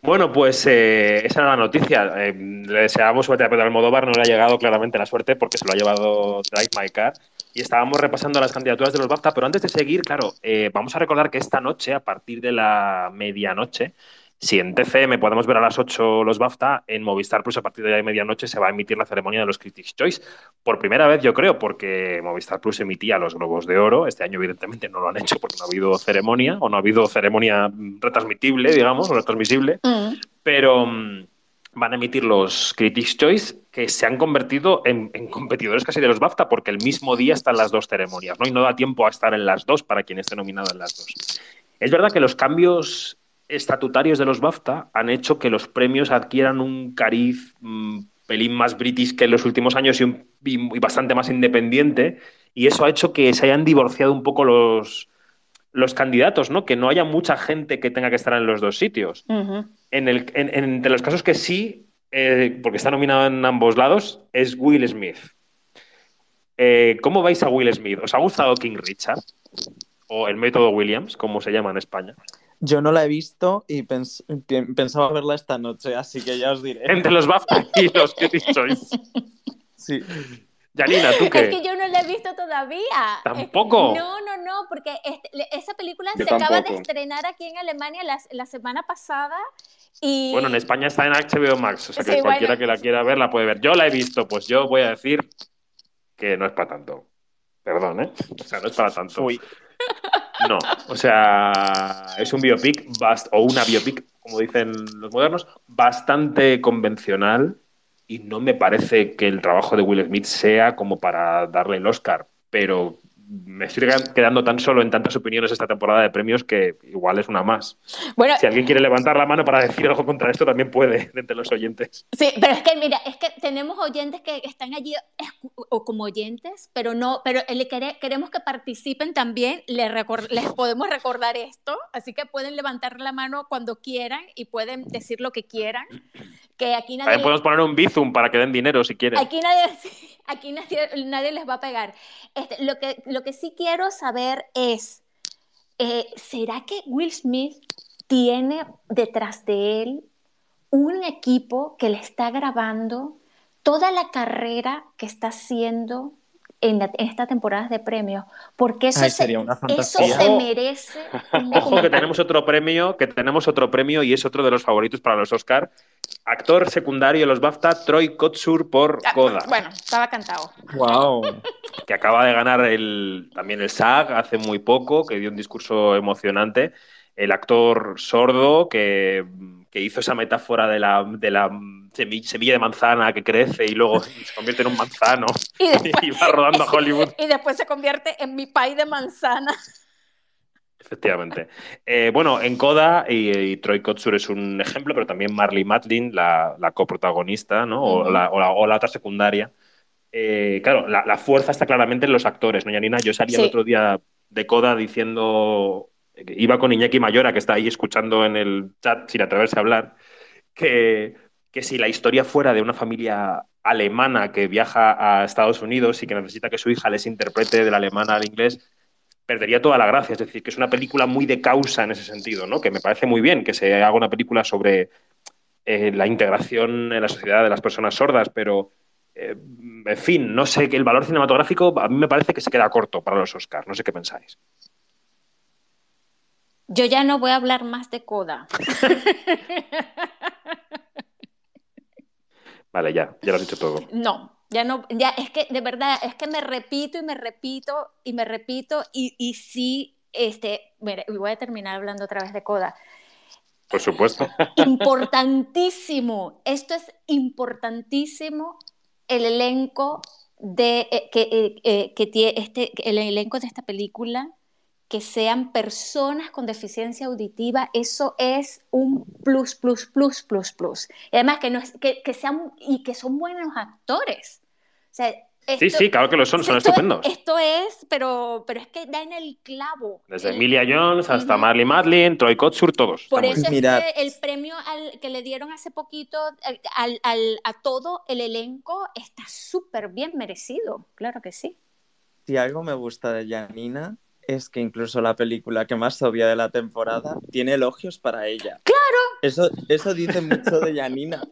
Bueno, pues eh, esa era la noticia. Eh, le deseamos suerte a Pedro Almodóvar, no le ha llegado claramente la suerte porque se lo ha llevado Drive My Car. Y estábamos repasando las candidaturas de los BAFTA, pero antes de seguir, claro, eh, vamos a recordar que esta noche, a partir de la medianoche, si en TCM podemos ver a las 8 los BAFTA, en Movistar Plus a partir de la medianoche se va a emitir la ceremonia de los Critics' Choice. Por primera vez, yo creo, porque Movistar Plus emitía los Globos de Oro. Este año, evidentemente, no lo han hecho porque no ha habido ceremonia o no ha habido ceremonia retransmitible, digamos, o retransmisible. Mm. Pero mm, van a emitir los Critics' Choice que se han convertido en, competidores casi de los BAFTA porque el mismo día están las dos ceremonias, ¿no? Y no da tiempo a estar en las dos para quien esté nominado en las dos. Es verdad que los cambios estatutarios de los BAFTA han hecho que los premios adquieran un cariz mm, pelín más british que en los últimos años y, bastante más independiente, y eso ha hecho que se hayan divorciado un poco los, los candidatos, ¿no? Que no haya mucha gente que tenga que estar en los dos sitios. en el, entre los casos que sí, eh, porque está nominado en ambos lados, es Will Smith. Eh, ¿Cómo vais a Will Smith? ¿Os ha gustado King Richard? O el método Williams, como se llama en España. Yo no la he visto y pensaba verla esta noche, así que ya os diré. Entre los BAFTA y los que sois. Sí. Janina, ¿tú qué? Es que yo no la he visto todavía. ¿Tampoco? No, no, no, porque este, esa película se acaba de estrenar aquí en Alemania la, semana pasada y... Bueno, en España está en HBO Max, o sea que cualquiera que la quiera ver la puede ver. Yo la he visto, pues yo voy a decir que no es para tanto. Perdón, ¿eh? O sea, no es para tanto. Uy. No, o sea, es un biopic o una biopic, como dicen los modernos, bastante convencional y no me parece que el trabajo de Will Smith sea como para darle el Oscar, pero me estoy quedando tan solo en tantas opiniones esta temporada de premios que igual es una más. Bueno, si alguien quiere levantar la mano para decir algo contra esto, también puede, entre los oyentes. Sí, pero es que mira, es que tenemos oyentes que están allí o como oyentes, pero no, pero queremos que participen también, les, les podemos recordar esto, así que pueden levantar la mano cuando quieran y pueden decir lo que quieran. Que aquí nadie También podemos poner un bizum para que den dinero si quieren. Aquí nadie, aquí nadie, les va a pegar. Este, lo, que, lo que sí quiero saber es, eh, ¿será que Will Smith tiene detrás de él un equipo que le está grabando toda la carrera que está haciendo en, esta temporada de premios, porque eso, se, eso se merece. Ojo que tenemos otro premio, que tenemos otro premio y es otro de los favoritos para los Oscar. Actor secundario de los BAFTA, Troy Kotsur por ah, Coda. Bueno, estaba cantado. Wow. Que acaba de ganar el, también el SAG hace muy poco, que dio un discurso emocionante. El actor sordo que, que hizo esa metáfora de la, de la semilla de manzana que crece y luego se convierte en un manzano y, va rodando a Hollywood. Y después se convierte en mi pay de manzana. Efectivamente. Eh, bueno, en Coda, y, Troy Kotsur es un ejemplo, pero también Marley Matlin, la, coprotagonista, ¿no? o, la, otra secundaria. Eh, claro, la, fuerza está claramente en los actores, ¿no, Yanina? Yo salí el otro día de Coda diciendo, iba con Iñaki Mayora, que está ahí escuchando en el chat sin atreverse a hablar, que que si la historia fuera de una familia alemana que viaja a Estados Unidos y que necesita que su hija les interprete del alemán al inglés, perdería toda la gracia. Es decir, que es una película muy de causa en ese sentido, ¿no? Que me parece muy bien que se haga una película sobre eh, la integración en la sociedad de las personas sordas, pero eh, en fin, no sé, que el valor cinematográfico a mí me parece que se queda corto para los Oscars. No sé qué pensáis. Yo ya no voy a hablar más de Coda. Vale, ya, ya lo has dicho todo. No, ya no, ya es que de verdad, es que me repito y me repito y me repito y, y sí, este, mire, voy a terminar hablando otra vez de Coda. Por supuesto. Importantísimo, esto es importantísimo, el elenco de, eh, que, eh, eh, que tiene este, el elenco de esta película que sean personas con deficiencia auditiva, eso es un plus, plus, plus, plus, plus. Y además que, no que, que sean y que son buenos actores. O sea, sí, sí, claro que lo son, son estupendos. esto es, pero, pero es que da en el clavo. Desde Emilia Jones hasta Marley Madeline, Troy Kotsur, todos. Por eso es que el premio al, que le dieron hace poquito al, al, a todo el elenco está súper bien merecido, claro que sí. Si algo me gusta de Janina es que incluso la película que más obvia de la temporada tiene elogios para ella. ¡Claro! Eso, eso dice mucho de Janina.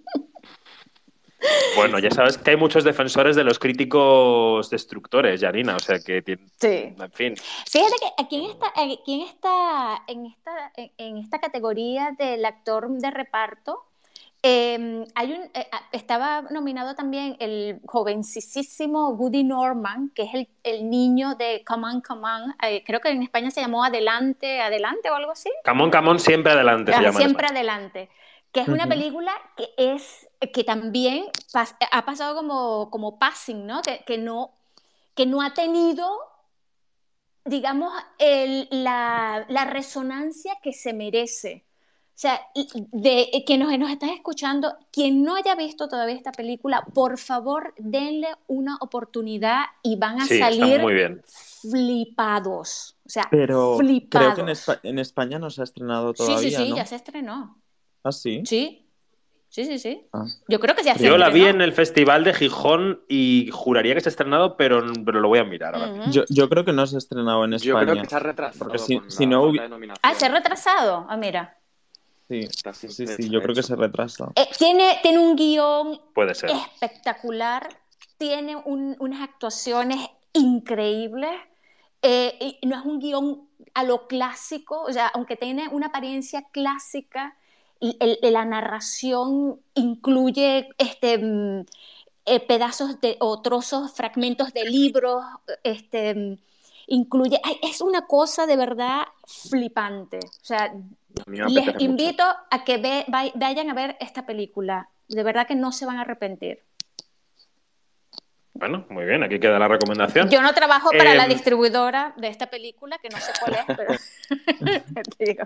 Bueno, ya sabes que hay muchos defensores de los críticos destructores, Yarina, o sea que sí. en fin. Fíjate que aquí en esta, aquí en esta, en esta, en esta categoría del actor de reparto, em, hay un, eh, estaba nominado también el jovencísimo Woody Norman, que es el, el niño de Come On, Come On. Eh, creo que en España se llamó Adelante, Adelante o algo así. Come On, Come On, siempre adelante. se llama siempre adelante que es una película que es que también ha pasado como, como passing, ¿no? Que, que ¿no? que no ha tenido, digamos, el, la, la, resonancia que se merece. O sea, de que nos, nos estás escuchando, quien no haya visto todavía esta película, por favor, denle una oportunidad y van a salir muy bien. flipados. O sea, Pero flipados. creo que en, España no se ha estrenado todavía. Sí, sí, sí, ¿no? ya se estrenó. ¿Ah, sí? Sí, sí, sí, sí. Ah. Yo creo que se ha Yo la vi en el Festival de Gijón y juraría que se ha estrenado, pero, pero lo voy a mirar ahora. Yo, yo creo que no se ha estrenado en España. Yo creo que se ha retrasado. Porque si- si no hubi-. Ah, se ha retrasado. Ah, mira. Sí, sí, sí, yo creo que se retrasa. Eh, tiene, tiene un guion Puede ser. espectacular, tiene un- unas actuaciones increíbles. eh, y no es un guion a lo clásico, o sea, aunque tiene una apariencia clásica, y el- la narración incluye este, mm, eh, pedazos de, o trozos, fragmentos de libros, este, mm, incluye, ay, es una cosa de verdad flipante. O sea, les mucho. invito a que ve- vay- vayan a ver esta película. De verdad que no se van a arrepentir. Bueno, muy bien, aquí queda la recomendación. Yo no trabajo para la Em, distribuidora de esta película, que no sé cuál es, pero te digo.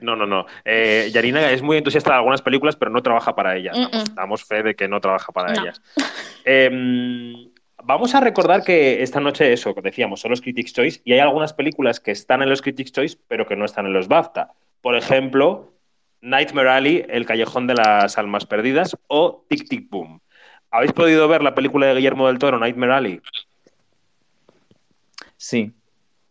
No, no, no. Eh, Yarina es muy entusiasta de algunas películas, pero no trabaja para ellas. Mm, Damos, mm. damos fe de que no trabaja para No. ellas. Em, vamos a recordar que esta noche, eso, que decíamos, son los Critics' Choice y hay algunas películas que están en los Critics' Choice, pero que no están en los BAFTA. Por ejemplo, Nightmare Alley, El Callejón de las Almas Perdidas o Tic Tic Boom. ¿Habéis podido ver la película de Guillermo del Toro, Nightmare Alley? Sí.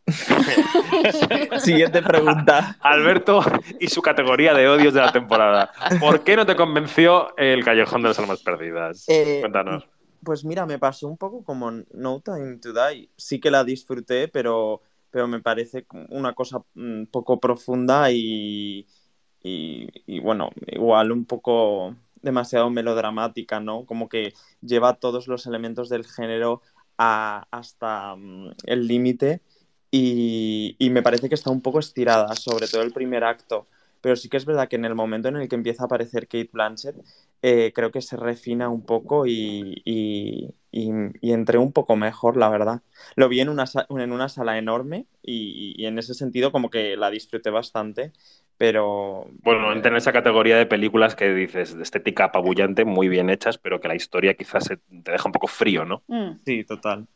Siguiente pregunta. Alberto y su categoría de odios de la temporada. ¿Por qué no te convenció el Callejón de las Almas Perdidas? Eh, Cuéntanos. Pues mira, me pasó un poco como No Time to Die. Sí que la disfruté, pero, pero me parece una cosa un poco profunda y, y, bueno, igual un poco demasiado melodramática, ¿no? Como que lleva todos los elementos del género hasta um, el límite y me parece que está un poco estirada, sobre todo el primer acto. Pero sí que es verdad que en el momento en el que empieza a aparecer Kate Blanchett, eh, creo que se refina un poco y, y, y, y, entré un poco mejor, la verdad. Lo vi en una, en una sala enorme y, y, en ese sentido como que la disfruté bastante, pero... Bueno, entra en esa categoría de películas que dices de estética apabullante, muy bien hechas, pero que la historia quizás se te deja un poco frío, ¿no? Mm. Sí, total.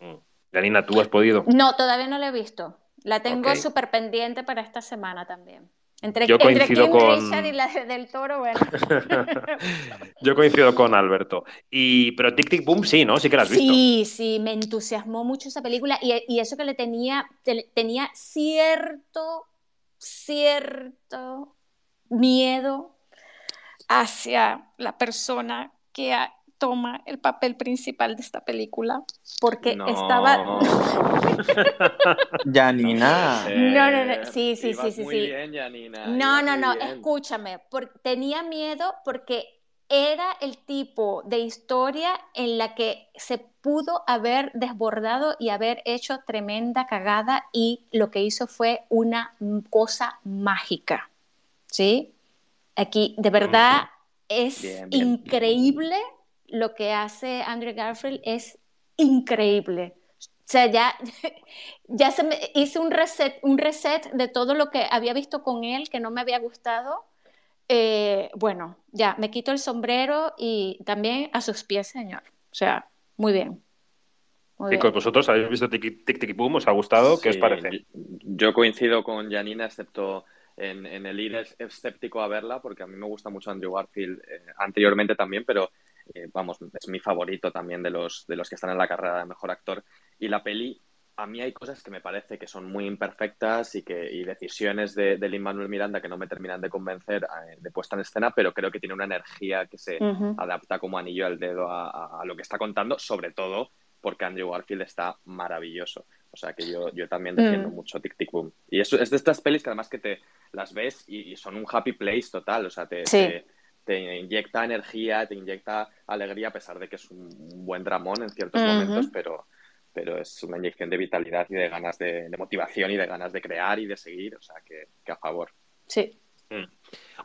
Mm. Janina, ¿tú has podido? No, todavía no la he visto. La tengo Ok. súper pendiente para esta semana también. Entre, Yo entre coincido King con- y la de- del toro, bueno. Yo coincido con Alberto. Y, pero Tic Tic Boom sí, ¿no? Sí que la has visto. Sí, sí, me entusiasmó mucho esa película y, y eso que le tenía, te- tenía cierto, cierto miedo hacia la persona que toma el papel principal de esta película, porque No. estaba... Janina. No, no, no, sí, sí, Ibas sí, sí, muy sí. bien, Janina, No, ibas no, no, bien. escúchame, por- tenía miedo porque era el tipo de historia en la que se pudo haber desbordado y haber hecho tremenda cagada y lo que hizo fue una mm, cosa mágica, ¿sí? Aquí, de verdad, es Bien, bien. increíble lo que hace Andrew Garfield, es increíble. O sea, ya, ya se me hice un reset, un reset de todo lo que había visto con él que no me había gustado. Eh, bueno, ya, me quito el sombrero y también a sus pies, señor. O sea, muy bien. Muy ¿vosotros habéis visto Tic Tic Boom? ¿Os ha gustado? ¿Qué os parece? Yo coincido con Janina, excepto en, el ir escéptico a verla, porque a mí me gusta mucho Andrew Garfield eh, anteriormente también, pero eh, vamos, es mi favorito también de los, de los que están en la carrera de mejor actor. Y la peli, a mí hay cosas que me parece que son muy imperfectas y, que, y decisiones de, de Lin-Manuel Miranda que no me terminan de convencer eh, de puesta en escena, pero creo que tiene una energía que se adapta como anillo al dedo a, lo que está contando, sobre todo porque Andrew Garfield está maravilloso. O sea que yo, yo también defiendo mm. mucho Tic Tic Boom. Y eso es de estas pelis que además que te las ves y, son un happy place total. O sea, te, te, inyecta energía, te inyecta alegría, a pesar de que es un, buen dramón en ciertos momentos, pero, pero es una inyección de vitalidad y de ganas de, motivación y de ganas de crear y de seguir. O sea que, a favor. Sí. Mm.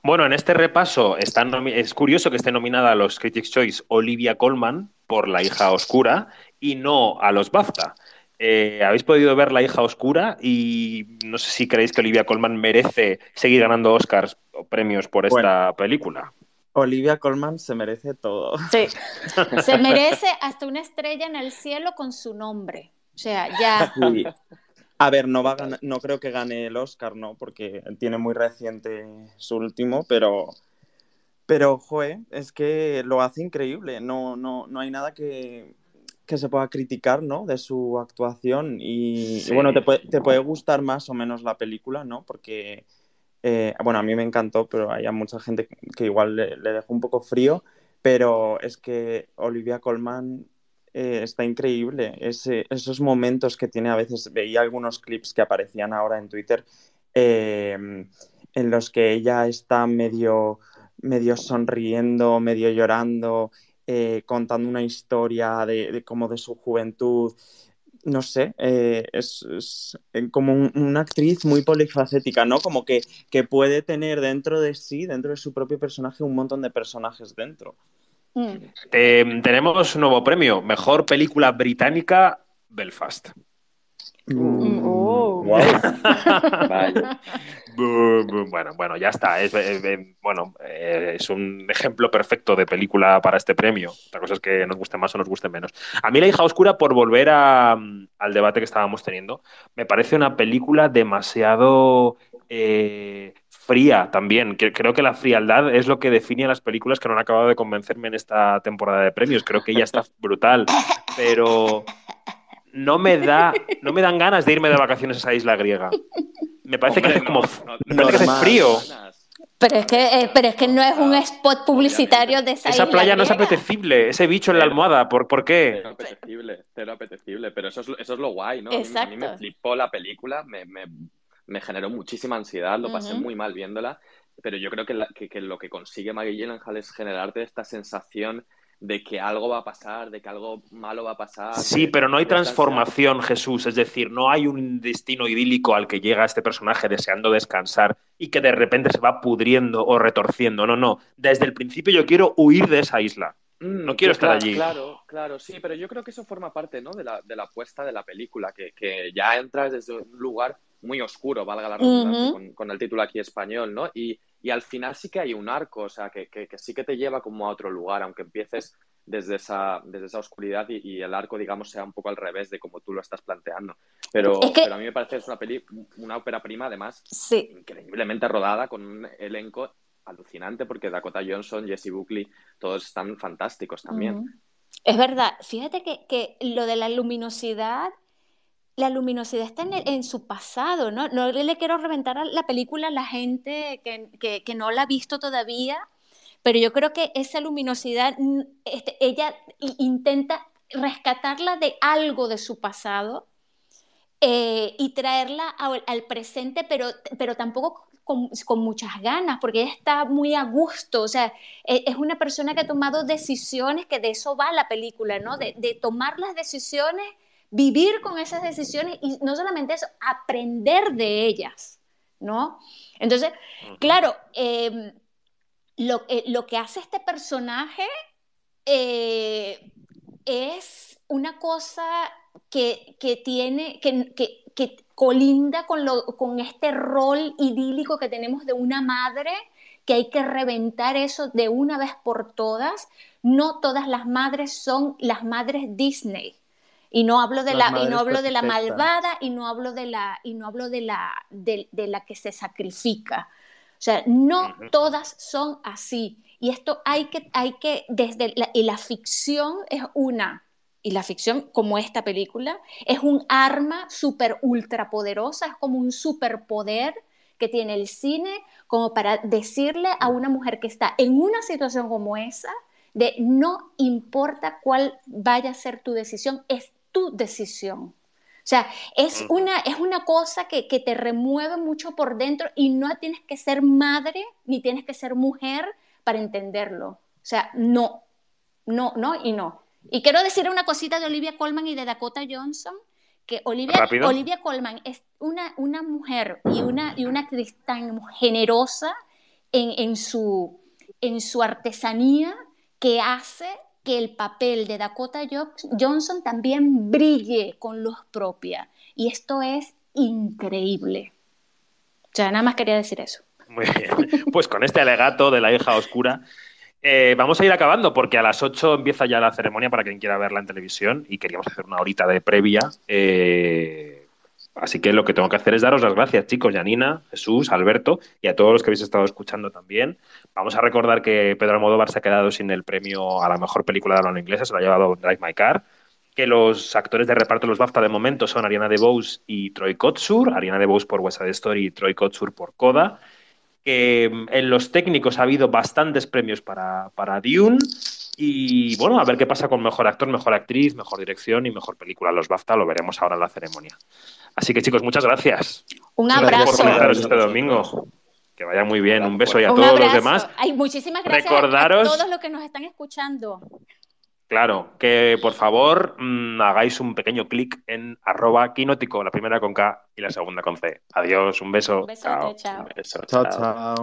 Bueno, en este repaso es curioso que esté nominada a los Critics' Choice Olivia Colman por La hija oscura y no a los BAFTA. Eh, habéis podido ver La hija oscura y no sé si creéis que Olivia Colman merece seguir ganando Oscars o premios por esta película. Olivia Colman se merece todo. Sí, se merece hasta una estrella en el cielo con su nombre. O sea, ya. A ver, no, va no creo que gane el Oscar, ¿no? Porque tiene muy reciente su último, pero, pero, joe, es que lo hace increíble. No, no, no hay nada que, que se pueda criticar, ¿no? De su actuación y, bueno, te puede, te puede, gustar más o menos la película, ¿no? Porque, eh, bueno, a mí me encantó, pero hay mucha gente que igual le, dejó un poco frío, pero es que Olivia Colman eh, está increíble. esos momentos que tiene a veces, veía algunos clips que aparecían ahora en Twitter em, en los que ella está medio medio sonriendo, medio llorando eh, contando una historia de, como de su juventud. No sé, eh, es, eh, como una actriz muy polifacética, ¿no? Como que, que, puede tener dentro de sí, dentro de su propio personaje, un montón de personajes dentro. Mm. tenemos un nuevo premio, mejor película británica, Belfast. Mm. Oh. bueno, bueno, ya está. Es, bueno, eh, es un ejemplo perfecto de película para este premio. La cosa es que nos guste más o nos guste menos. A mí La hija oscura, por volver al debate que estábamos teniendo, me parece una película demasiado eh, fría también. Creo que la frialdad es lo que define a las películas que no han acabado de convencerme en esta temporada de premios. Creo que ella está brutal, pero no me da, no me dan ganas de irme de vacaciones a esa isla griega. Me parece que hace como frío. Pero es que, eh, pero es que no es un spot publicitario de esa, esa playa no es apetecible, ese bicho en la almohada, ¿por, ¿por qué? Cero apetecible, cero apetecible, pero eso es, eso es lo guay, ¿no? A mí, me flipó la película, me, me, me, generó muchísima ansiedad, lo pasé muy mal viéndola, pero yo creo que, que, lo que consigue Maggie Gyllenhaal es generarte esta sensación de que algo va a pasar, de que algo malo va a pasar. Sí, pero no hay transformación, Jesús. Es decir, no hay un destino idílico al que llega este personaje deseando descansar y que de repente se va pudriendo o retorciendo. No, no. Desde el principio yo quiero huir de esa isla. Mm, no quiero estar allí. Claro, claro, sí, pero yo creo que eso forma parte ¿no? de, la, de la apuesta de la película, que, que ya entras desde un lugar muy oscuro, valga la redundancia, con, con, el título aquí español, ¿no? Y, y al final sí que hay un arco, o sea, que, que, sí que te lleva como a otro lugar, aunque empieces desde esa, desde esa oscuridad y, el arco, digamos, sea un poco al revés de como tú lo estás planteando. Pero, pero a mí me parece que es una, peli, una ópera prima, además, increíblemente rodada, con un elenco alucinante, porque Dakota Johnson, Jesse Buckley, todos están fantásticos también. Es verdad, fíjate que, que lo de la luminosidad la luminosidad está en, su pasado, ¿no? No le quiero reventar la película a la gente que, no la ha visto todavía, pero yo creo que esa luminosidad, este, ella intenta rescatarla de algo de su pasado eh, y traerla al, presente, pero, pero tampoco con, muchas ganas, porque ella está muy a gusto, o sea, e, es una persona que ha tomado decisiones, que de eso va la película, ¿no? De, de tomar las decisiones vivir con esas decisiones y no solamente eso, aprender de ellas, ¿no? Entonces, claro, em, eh, lo, que hace este personaje eh, es una cosa que, que tiene, que, que, que colinda con, lo, con este rol idílico que tenemos de una madre que hay que reventar eso de una vez por todas. No todas las madres son las madres Disney. Y no hablo de la, y no hablo de la malvada y no hablo de la, y no hablo de la, de, la que se sacrifica. O sea, no todas son así. Y esto hay que, hay que, desde la, y la ficción es una, y la ficción como esta película, es un arma súper ultra poderosa, es como un superpoder que tiene el cine como para decirle a una mujer que está en una situación como esa, de no importa cuál vaya a ser tu decisión, es tu decisión. O sea, es una, es una cosa que, que, te remueve mucho por dentro y no tienes que ser madre ni tienes que ser mujer para entenderlo. O sea, no, no, no y no. Y quiero decir una cosita de Olivia Colman y de Dakota Johnson, que Olivia, Olivia Colman es una, una mujer y una, y una actriz tan generosa en, en, su, en su artesanía que hace que el papel de Dakota Johnson también brille con luz propia. Y esto es increíble. Ya nada más quería decir eso. Muy bien. Pues con este alegato de la hija oscura, eh, vamos a ir acabando porque a las 8 empieza ya la ceremonia para quien quiera verla en televisión y queríamos hacer una horita de previa. Eh, Así que lo que tengo que hacer es daros las gracias, chicos, Janina, Jesús, Alberto y a todos los que habéis estado escuchando también. Vamos a recordar que Pedro Almodóvar se ha quedado sin el premio a la mejor película de habla inglesa, se lo ha llevado Drive My Car. Que los actores de reparto de los BAFTA de momento son Ariana DeBose y Troy Kotsur. Ariana DeBose por West Side Story y Troy Kotsur por Coda. Que mm, en los técnicos ha habido bastantes premios para, para Dune. Y bueno, a ver qué pasa con mejor actor, mejor actriz, mejor dirección y mejor película. Los BAFTA lo veremos ahora en la ceremonia. Así que chicos, muchas gracias. Un abrazo. por este domingo. Que vaya muy bien. Un beso y a todos los demás. Ay, muchísimas gracias a todos los que nos están escuchando. Claro, que por favor mm, hagáis un pequeño clic en arroba quinótico, la primera con K y la segunda con C. Adiós, un beso. Un beso, chao. chao. chao.